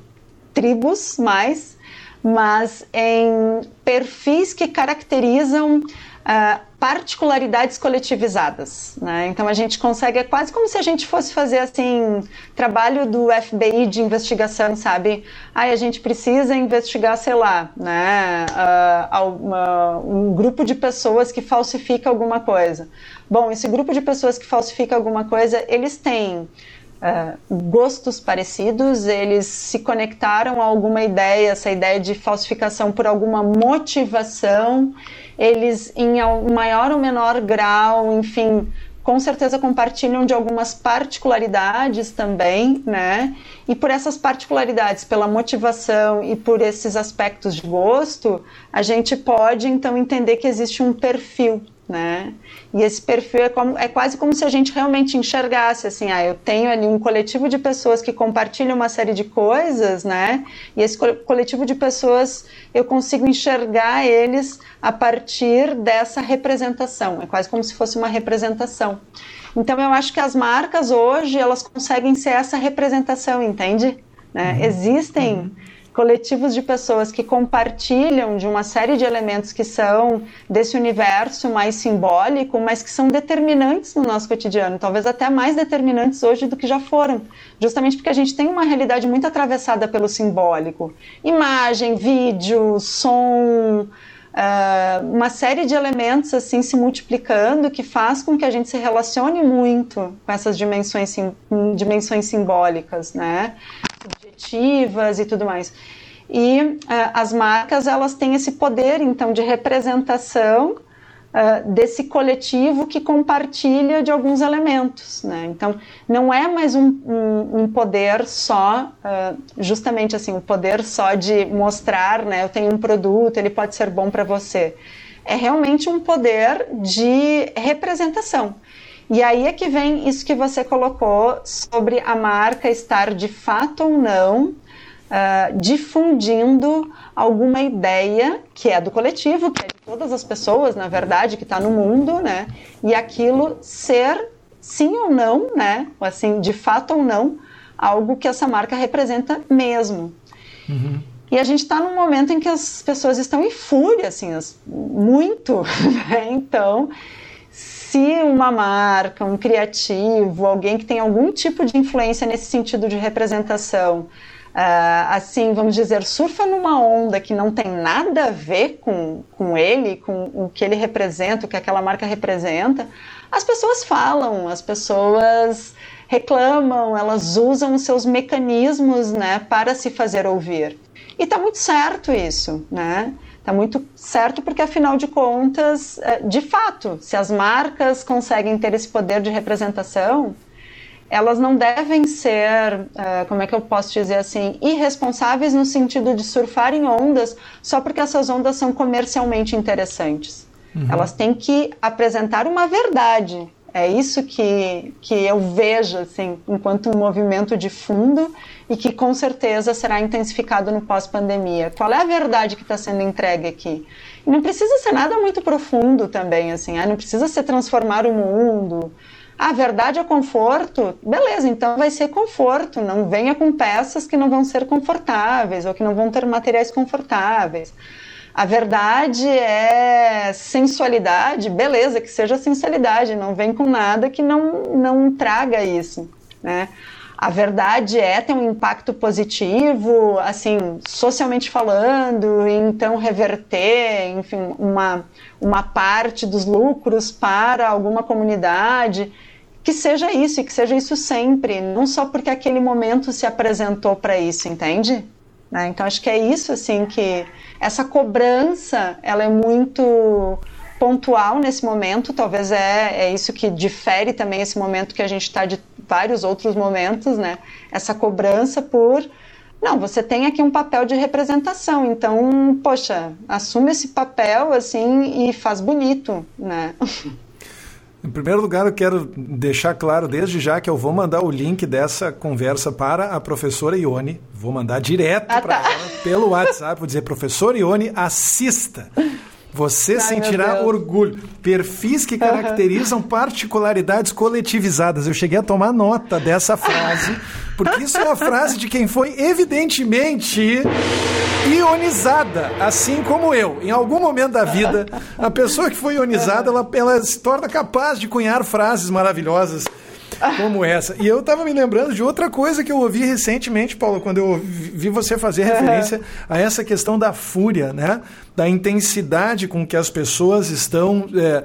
tribos mais, mas em perfis que caracterizam uh, particularidades coletivizadas. Né? Então a gente consegue, é quase como se a gente fosse fazer assim, trabalho do FBI de investigação, sabe? Ai, a gente precisa investigar, sei lá, né? Uh, um grupo de pessoas que falsifica alguma coisa. Bom, esse grupo de pessoas que falsifica alguma coisa, eles têm uh, gostos parecidos, eles se conectaram a alguma ideia, essa ideia de falsificação por alguma motivação, eles em maior ou menor grau, enfim, com certeza compartilham de algumas particularidades também, né? E por essas particularidades, pela motivação e por esses aspectos de gosto, a gente pode então entender que existe um perfil né? E esse perfil é, como, é quase como se a gente realmente enxergasse assim, ah, eu tenho ali um coletivo de pessoas que compartilham uma série de coisas, né? E esse coletivo de pessoas eu consigo enxergar eles a partir dessa representação. É quase como se fosse uma representação. Então eu acho que as marcas hoje elas conseguem ser essa representação, entende? Né? Uhum. Existem uhum coletivos de pessoas que compartilham de uma série de elementos que são desse universo mais simbólico, mas que são determinantes no nosso cotidiano, talvez até mais determinantes hoje do que já foram, justamente porque a gente tem uma realidade muito atravessada pelo simbólico. Imagem, vídeo, som, Uh, uma série de elementos assim se multiplicando que faz com que a gente se relacione muito com essas dimensões, sim, dimensões simbólicas, né? Subjetivas e tudo mais. E uh, as marcas elas têm esse poder então de representação uh, desse coletivo que compartilha de alguns elementos. Né? Então não é mais um, um, um poder só, uh, justamente assim, um poder só de mostrar, né? Eu tenho um produto, ele pode ser bom para você. É realmente um poder de representação. E aí é que vem isso que você colocou sobre a marca estar de fato ou não uh, difundindo alguma ideia que é do coletivo, que é de todas as pessoas, na verdade, que está no mundo, né? E aquilo ser sim ou não, né? Assim, de fato ou não, algo que essa marca representa mesmo. Uhum. E a gente está num momento em que as pessoas estão em fúria, assim, muito, né? Então, se uma marca, um criativo, alguém que tem algum tipo de influência nesse sentido de representação, uh, assim, vamos dizer, surfa numa onda que não tem nada a ver com, com ele, com o que ele representa, o que aquela marca representa, as pessoas falam, as pessoas reclamam, elas usam os seus mecanismos né, para se fazer ouvir. E está muito certo isso, né? Está muito certo porque, afinal de contas, é, de fato, se as marcas conseguem ter esse poder de representação, elas não devem ser, é, como é que eu posso dizer assim, irresponsáveis no sentido de surfar em ondas só porque essas ondas são comercialmente interessantes. Uhum. Elas têm que apresentar uma verdade. É isso que, que eu vejo assim, enquanto um movimento de fundo e que com certeza será intensificado no pós-pandemia. Qual é a verdade que está sendo entregue aqui? Não precisa ser nada muito profundo também, assim, ah, não precisa ser transformar o mundo. A verdade é conforto, beleza, então vai ser conforto. Não venha com peças que não vão ser confortáveis ou que não vão ter materiais confortáveis. A verdade é sensualidade, beleza, que seja sensualidade, não vem com nada que não, não traga isso, né? a verdade é ter um impacto positivo, assim, socialmente falando, então reverter, enfim, uma, uma parte dos lucros para alguma comunidade, que seja isso e que seja isso sempre, não só porque aquele momento se apresentou para isso, entende? Né? Então acho que é isso, assim, que essa cobrança, ela é muito pontual nesse momento, talvez é, é isso que difere também esse momento que a gente está de vários outros momentos, né? Essa cobrança por não, você tem aqui um papel de representação, então, poxa, assume esse papel assim e faz bonito, né? Em primeiro lugar, eu quero deixar claro desde já que eu vou mandar o link dessa conversa para a professora Ione. Vou mandar direto ah, para tá. ela pelo WhatsApp. Vou dizer, professora Ione, assista. Você Ai, sentirá orgulho. Perfis que caracterizam particularidades coletivizadas. Eu cheguei a tomar nota dessa frase, porque isso é a frase de quem foi evidentemente ionizada, assim como eu. Em algum momento da vida, a pessoa que foi ionizada, ela, ela se torna capaz de cunhar frases maravilhosas como essa. E eu estava me lembrando de outra coisa que eu ouvi recentemente, Paulo, quando eu vi você fazer referência a essa questão da fúria, né? Da intensidade com que as pessoas estão é,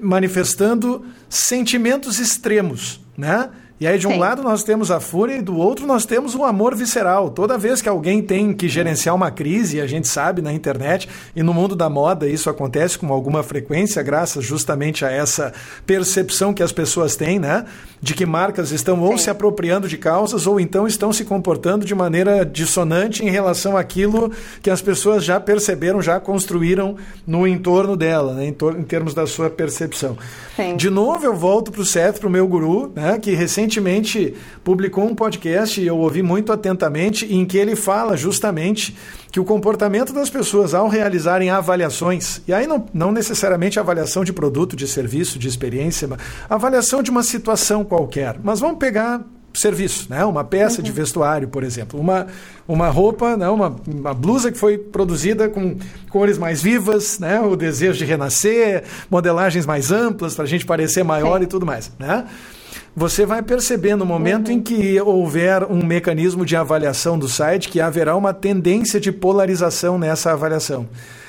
manifestando sentimentos extremos, né? E aí, de um Sim. lado, nós temos a fúria e do outro, nós temos o amor visceral. Toda vez que alguém tem que gerenciar uma crise, a gente sabe na internet e no mundo da moda isso acontece com alguma frequência, graças justamente a essa percepção que as pessoas têm, né? De que marcas estão ou Sim. se apropriando de causas ou então estão se comportando de maneira dissonante em relação àquilo que as pessoas já perceberam, já construíram no entorno dela, né? em, em termos da sua percepção. Sim. De novo, eu volto para o Seth, para o meu guru, né? que recentemente recentemente publicou um podcast e eu ouvi muito atentamente em que ele fala justamente que o comportamento das pessoas ao realizarem avaliações, e aí não, não necessariamente avaliação de produto, de serviço, de experiência, mas avaliação de uma situação qualquer. Mas vamos pegar serviço, né? uma peça uhum. de vestuário, por exemplo, uma, uma roupa, né? uma, uma blusa que foi produzida com cores mais vivas, né? o desejo de renascer, modelagens mais amplas para a gente parecer maior Sim. e tudo mais. Né? Você vai perceber no momento uhum. em que houver um mecanismo de avaliação do site que haverá uma tendência de polarização nessa avaliação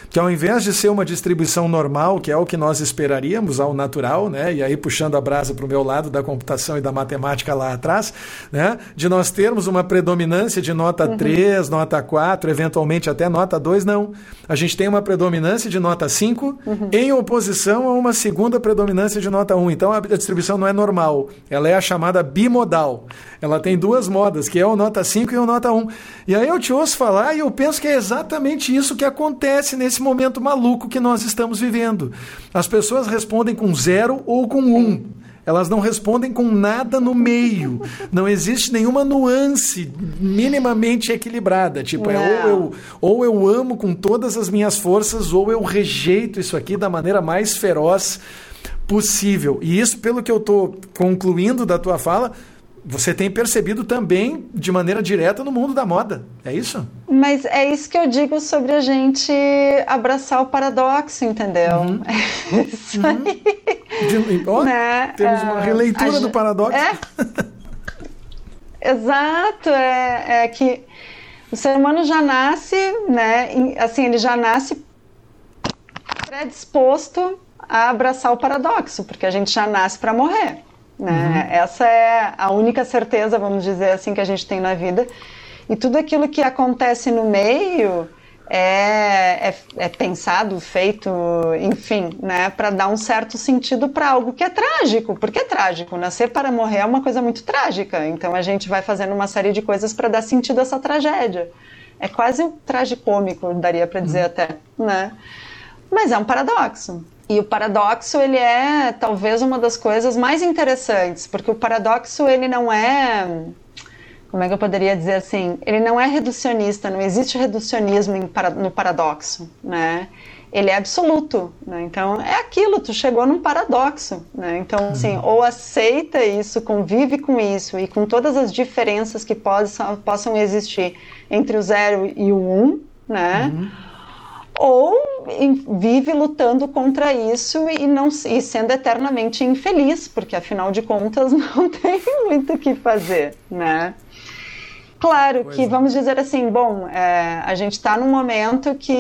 que ao invés de ser uma distribuição normal, que é o que nós esperaríamos, ao natural, né? e aí puxando a brasa para o meu lado da computação e da matemática lá atrás, né? de nós termos uma predominância de nota uhum. 3, nota 4, eventualmente até nota 2, não. A gente tem uma predominância de nota 5 uhum. em oposição a uma segunda predominância de nota 1. Então a distribuição não é normal, ela é a chamada bimodal. Ela tem duas modas, que é o nota 5 e o nota 1. E aí eu te ouço falar e eu penso que é exatamente isso que acontece nesse momento maluco que nós estamos vivendo. As pessoas respondem com zero ou com um. Elas não respondem com nada no meio. Não existe nenhuma nuance minimamente equilibrada. Tipo, é ou eu, ou eu amo com todas as minhas forças, ou eu rejeito isso aqui da maneira mais feroz possível. E isso, pelo que eu estou concluindo da tua fala, você tem percebido também de maneira direta no mundo da moda, é isso? Mas é isso que eu digo sobre a gente abraçar o paradoxo, entendeu? Uhum. É isso uhum. aí. De, ó, né? Temos uma é, releitura a, do paradoxo. É. Exato, é, é que o ser humano já nasce, né? Assim, ele já nasce predisposto a abraçar o paradoxo, porque a gente já nasce para morrer. Né? Uhum. Essa é a única certeza, vamos dizer assim, que a gente tem na vida. E tudo aquilo que acontece no meio é, é, é pensado, feito, enfim, né, para dar um certo sentido para algo que é trágico. Porque é trágico. Nascer para morrer é uma coisa muito trágica. Então a gente vai fazendo uma série de coisas para dar sentido a essa tragédia. É quase um tragicômico, daria para dizer uhum. até, né? Mas é um paradoxo. E o paradoxo, ele é talvez uma das coisas mais interessantes, porque o paradoxo, ele não é como é que eu poderia dizer assim? Ele não é reducionista, não existe reducionismo no paradoxo, né? Ele é absoluto, né? Então é aquilo, tu chegou num paradoxo, né? Então assim, uhum. ou aceita isso, convive com isso e com todas as diferenças que possam, possam existir entre o zero e o um, né? Uhum ou vive lutando contra isso e não e sendo eternamente infeliz, porque afinal de contas não tem muito o que fazer, né? Claro que é. vamos dizer assim, bom, é, a gente está num momento que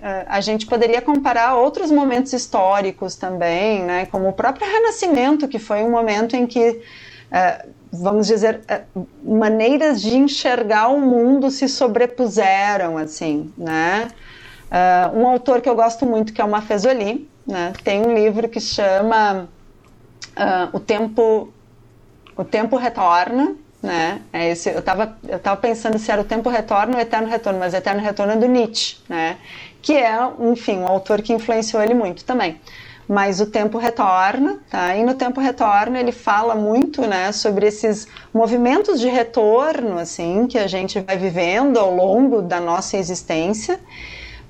é, a gente poderia comparar outros momentos históricos também, né? Como o próprio Renascimento, que foi um momento em que é, vamos dizer, é, maneiras de enxergar o mundo se sobrepuseram, assim, né? Uh, um autor que eu gosto muito, que é o Mafezoli, né, tem um livro que chama uh, O Tempo o Tempo Retorna, né? É esse, eu estava eu tava pensando se era o Tempo Retorna ou Eterno Retorno, mas Eterno Retorno é do Nietzsche, né? Que é, enfim, um autor que influenciou ele muito também. Mas o Tempo Retorna, tá? E no Tempo Retorna ele fala muito, né, sobre esses movimentos de retorno, assim, que a gente vai vivendo ao longo da nossa existência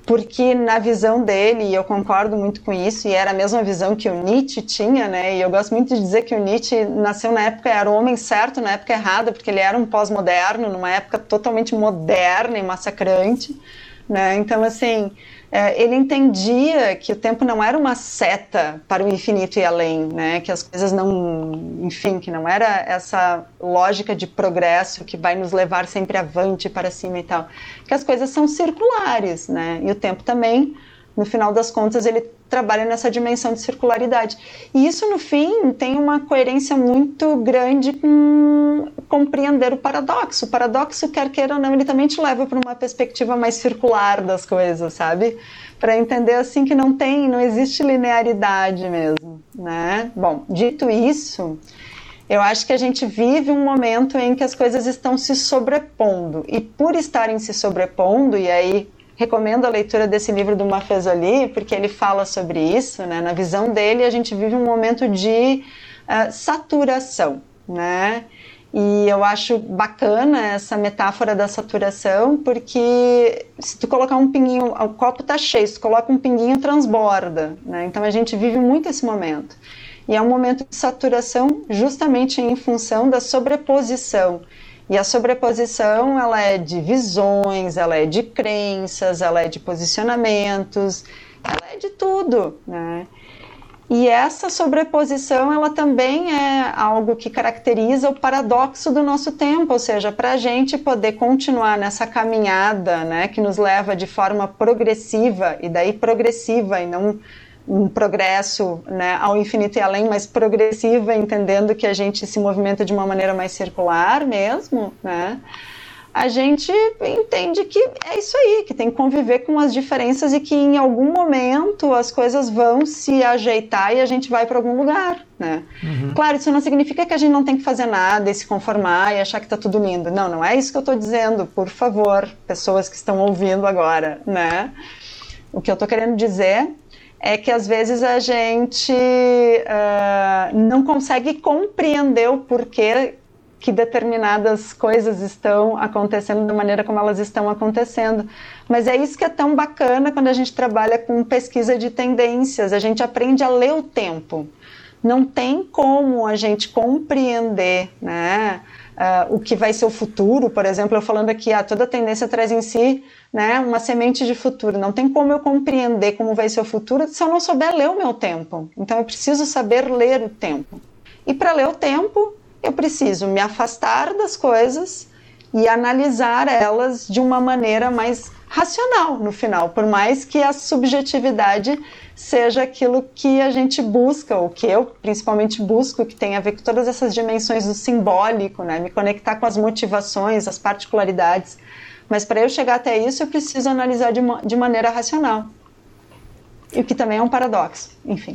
porque na visão dele, e eu concordo muito com isso, e era a mesma visão que o Nietzsche tinha, né? E eu gosto muito de dizer que o Nietzsche nasceu na época, era o homem certo na época errada, porque ele era um pós-moderno, numa época totalmente moderna e massacrante, né? Então, assim, é, ele entendia que o tempo não era uma seta para o infinito e além, né? Que as coisas não, enfim, que não era essa lógica de progresso que vai nos levar sempre avante para cima e tal. Que as coisas são circulares, né? E o tempo também no final das contas, ele trabalha nessa dimensão de circularidade. E isso, no fim, tem uma coerência muito grande com compreender o paradoxo. O paradoxo, quer queira ou não, ele também te leva para uma perspectiva mais circular das coisas, sabe? Para entender assim que não tem, não existe linearidade mesmo, né? Bom, dito isso, eu acho que a gente vive um momento em que as coisas estão se sobrepondo. E por estarem se sobrepondo, e aí recomendo a leitura desse livro do Mafezoli, porque ele fala sobre isso, né? Na visão dele, a gente vive um momento de uh, saturação, né? E eu acho bacana essa metáfora da saturação, porque se tu colocar um pinguinho, o copo está cheio, se tu coloca um pinguinho, transborda, né? Então a gente vive muito esse momento. E é um momento de saturação justamente em função da sobreposição e a sobreposição, ela é de visões, ela é de crenças, ela é de posicionamentos, ela é de tudo, né? E essa sobreposição, ela também é algo que caracteriza o paradoxo do nosso tempo, ou seja, para a gente poder continuar nessa caminhada, né, que nos leva de forma progressiva, e daí progressiva e não um progresso né, ao infinito e além, mas progressiva, entendendo que a gente se movimenta de uma maneira mais circular mesmo, né? A gente entende que é isso aí, que tem que conviver com as diferenças e que em algum momento as coisas vão se ajeitar e a gente vai para algum lugar, né? Uhum. Claro, isso não significa que a gente não tem que fazer nada e se conformar e achar que está tudo lindo. Não, não é isso que eu estou dizendo, por favor, pessoas que estão ouvindo agora, né? O que eu estou querendo dizer é que às vezes a gente uh, não consegue compreender o porquê que determinadas coisas estão acontecendo da maneira como elas estão acontecendo. Mas é isso que é tão bacana quando a gente trabalha com pesquisa de tendências, a gente aprende a ler o tempo. Não tem como a gente compreender, né? Uh, o que vai ser o futuro, por exemplo, eu falando aqui, ah, toda tendência traz em si né, uma semente de futuro. Não tem como eu compreender como vai ser o futuro se eu não souber ler o meu tempo. Então eu preciso saber ler o tempo. E para ler o tempo, eu preciso me afastar das coisas e analisar elas de uma maneira mais racional no final, por mais que a subjetividade seja aquilo que a gente busca, ou que eu principalmente busco, que tem a ver com todas essas dimensões do simbólico, né? Me conectar com as motivações, as particularidades. Mas para eu chegar até isso, eu preciso analisar de, de maneira racional. O que também é um paradoxo, enfim.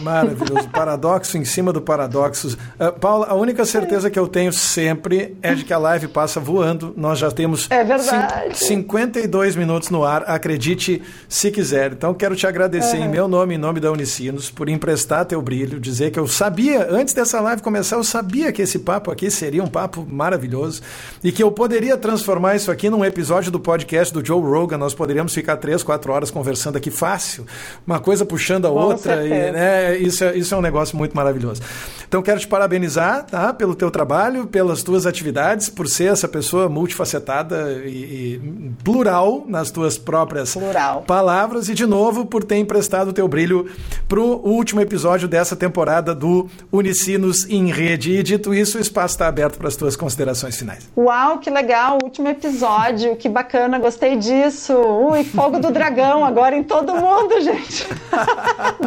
Maravilhoso. Paradoxo em cima do paradoxo. Uh, Paula, a única certeza que eu tenho sempre é de que a live passa voando. Nós já temos é verdade. 52 minutos no ar, acredite se quiser. Então, quero te agradecer uhum. em meu nome, em nome da Unicinos, por emprestar teu brilho, dizer que eu sabia, antes dessa live começar, eu sabia que esse papo aqui seria um papo maravilhoso e que eu poderia transformar isso aqui num episódio do podcast do Joe Rogan. Nós poderíamos ficar três, quatro horas conversando aqui fácil, uma coisa puxando a Com outra. E, né, isso, é, isso é um negócio muito maravilhoso. Então, quero te parabenizar tá, pelo teu trabalho, pelas tuas atividades, por ser essa pessoa multifacetada e, e plural nas tuas próprias plural. palavras e, de novo, por ter emprestado o teu brilho para o último episódio dessa temporada do Unicinos em Rede. E, dito isso, o espaço está aberto para as tuas considerações finais. Uau, que legal! Último episódio, que bacana, gostei disso. Ui, fogo do dragão agora em todo mundo, gente.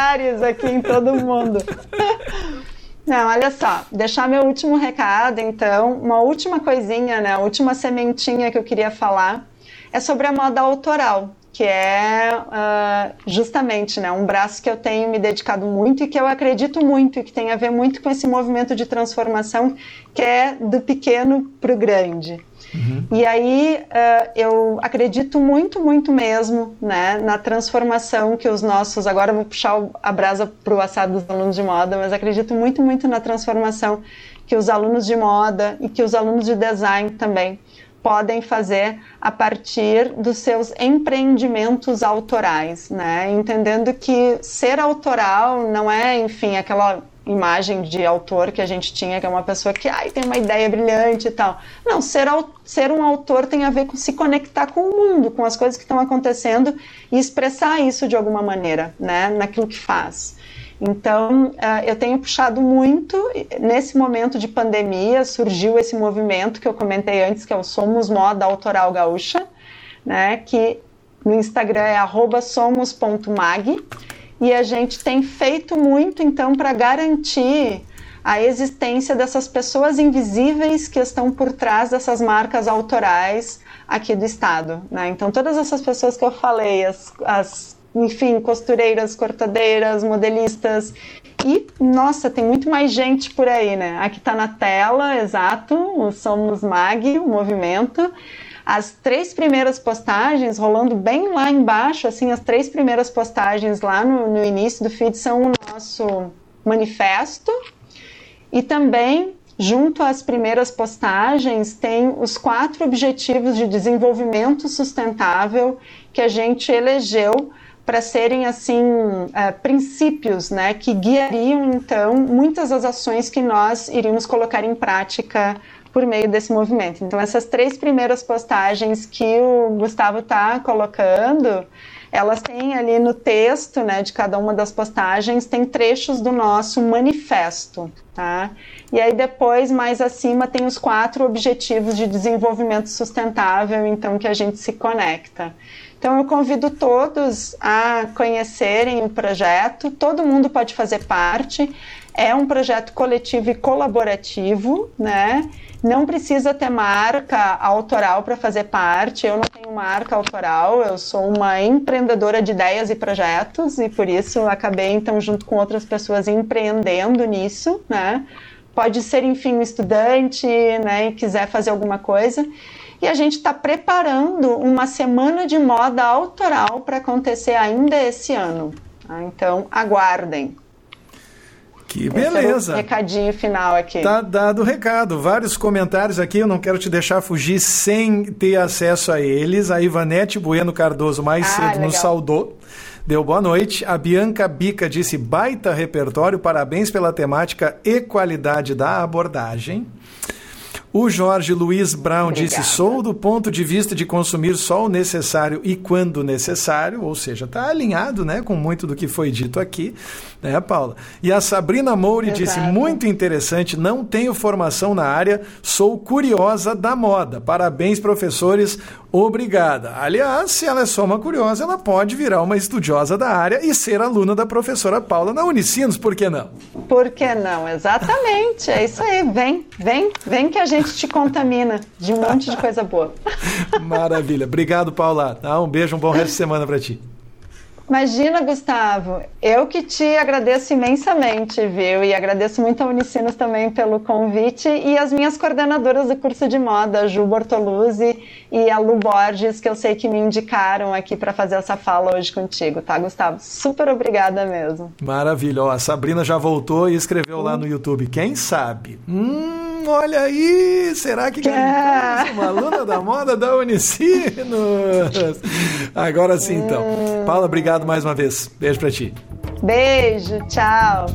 Dracarys aqui em todo mundo. Não, olha só, deixar meu último recado, então, uma última coisinha, né, a última sementinha que eu queria falar é sobre a moda autoral, que é uh, justamente né, um braço que eu tenho me dedicado muito e que eu acredito muito e que tem a ver muito com esse movimento de transformação que é do pequeno para o grande. Uhum. E aí uh, eu acredito muito, muito mesmo né, na transformação que os nossos. Agora eu vou puxar a brasa para o assado dos alunos de moda, mas acredito muito, muito na transformação que os alunos de moda e que os alunos de design também podem fazer a partir dos seus empreendimentos autorais, né? Entendendo que ser autoral não é, enfim, aquela imagem de autor que a gente tinha, que é uma pessoa que ai, tem uma ideia brilhante e tal. Não, ser, ser um autor tem a ver com se conectar com o mundo, com as coisas que estão acontecendo e expressar isso de alguma maneira, né, naquilo que faz. Então, uh, eu tenho puxado muito. Nesse momento de pandemia, surgiu esse movimento que eu comentei antes, que é o Somos Moda Autoral Gaúcha, né, que no Instagram é somos.mag. E a gente tem feito muito, então, para garantir a existência dessas pessoas invisíveis que estão por trás dessas marcas autorais aqui do estado. Né? Então, todas essas pessoas que eu falei, as, as enfim, costureiras, cortadeiras, modelistas. E, nossa, tem muito mais gente por aí, né? Aqui está na tela, exato, o Somos Mag, o movimento. As três primeiras postagens, rolando bem lá embaixo, assim, as três primeiras postagens lá no, no início do feed são o nosso manifesto. E também Junto às primeiras postagens, tem os quatro objetivos de desenvolvimento sustentável que a gente elegeu para serem assim uh, princípios, né, que guiariam então muitas das ações que nós iríamos colocar em prática por meio desse movimento. Então essas três primeiras postagens que o Gustavo está colocando, elas têm ali no texto, né, de cada uma das postagens, tem trechos do nosso manifesto, tá? E aí depois, mais acima, tem os quatro objetivos de desenvolvimento sustentável, então, que a gente se conecta. Então, eu convido todos a conhecerem o projeto, todo mundo pode fazer parte, é um projeto coletivo e colaborativo, né? Não precisa ter marca autoral para fazer parte. Eu não tenho marca autoral, eu sou uma empreendedora de ideias e projetos e por isso acabei então junto com outras pessoas empreendendo nisso, né? Pode ser enfim um estudante, né, e quiser fazer alguma coisa. E a gente está preparando uma semana de moda autoral para acontecer ainda esse ano. Tá? Então aguardem. Que beleza. É recadinho final aqui. Tá dado o recado. Vários comentários aqui, eu não quero te deixar fugir sem ter acesso a eles. A Ivanete Bueno Cardoso mais ah, cedo legal. nos saudou. Deu boa noite. A Bianca Bica disse baita repertório, parabéns pela temática e qualidade da abordagem. O Jorge Luiz Brown Obrigada. disse: sou do ponto de vista de consumir só o necessário e quando necessário, ou seja, está alinhado né, com muito do que foi dito aqui, né, Paula? E a Sabrina Exato. disse: muito interessante, não tenho formação na área, sou curiosa da moda. Parabéns, professores, obrigada. Aliás, se ela é só uma curiosa, ela pode virar uma estudiosa da área e ser aluna da professora Paula na Unicinos, por que não? Por que não? Exatamente, é isso aí. Vem, vem, vem que a gente gente te contamina de um monte de coisa boa. Maravilha. Obrigado, Paula. Ah, um beijo, um bom resto de semana para ti. Imagina, Gustavo, eu que te agradeço imensamente, viu? E agradeço muito a Unicinos também pelo convite e as minhas coordenadoras do curso de moda, a Ju Bortoluzzi e a Lu Borges, que eu sei que me indicaram aqui para fazer essa fala hoje contigo, tá, Gustavo? Super obrigada mesmo. Maravilha. Ó, a Sabrina já voltou e escreveu lá no YouTube. Quem sabe? Hum olha aí, será que é. uma aluna da moda da Unicinos? Agora sim, então. Paula, obrigado mais uma vez. Beijo para ti. Beijo, tchau.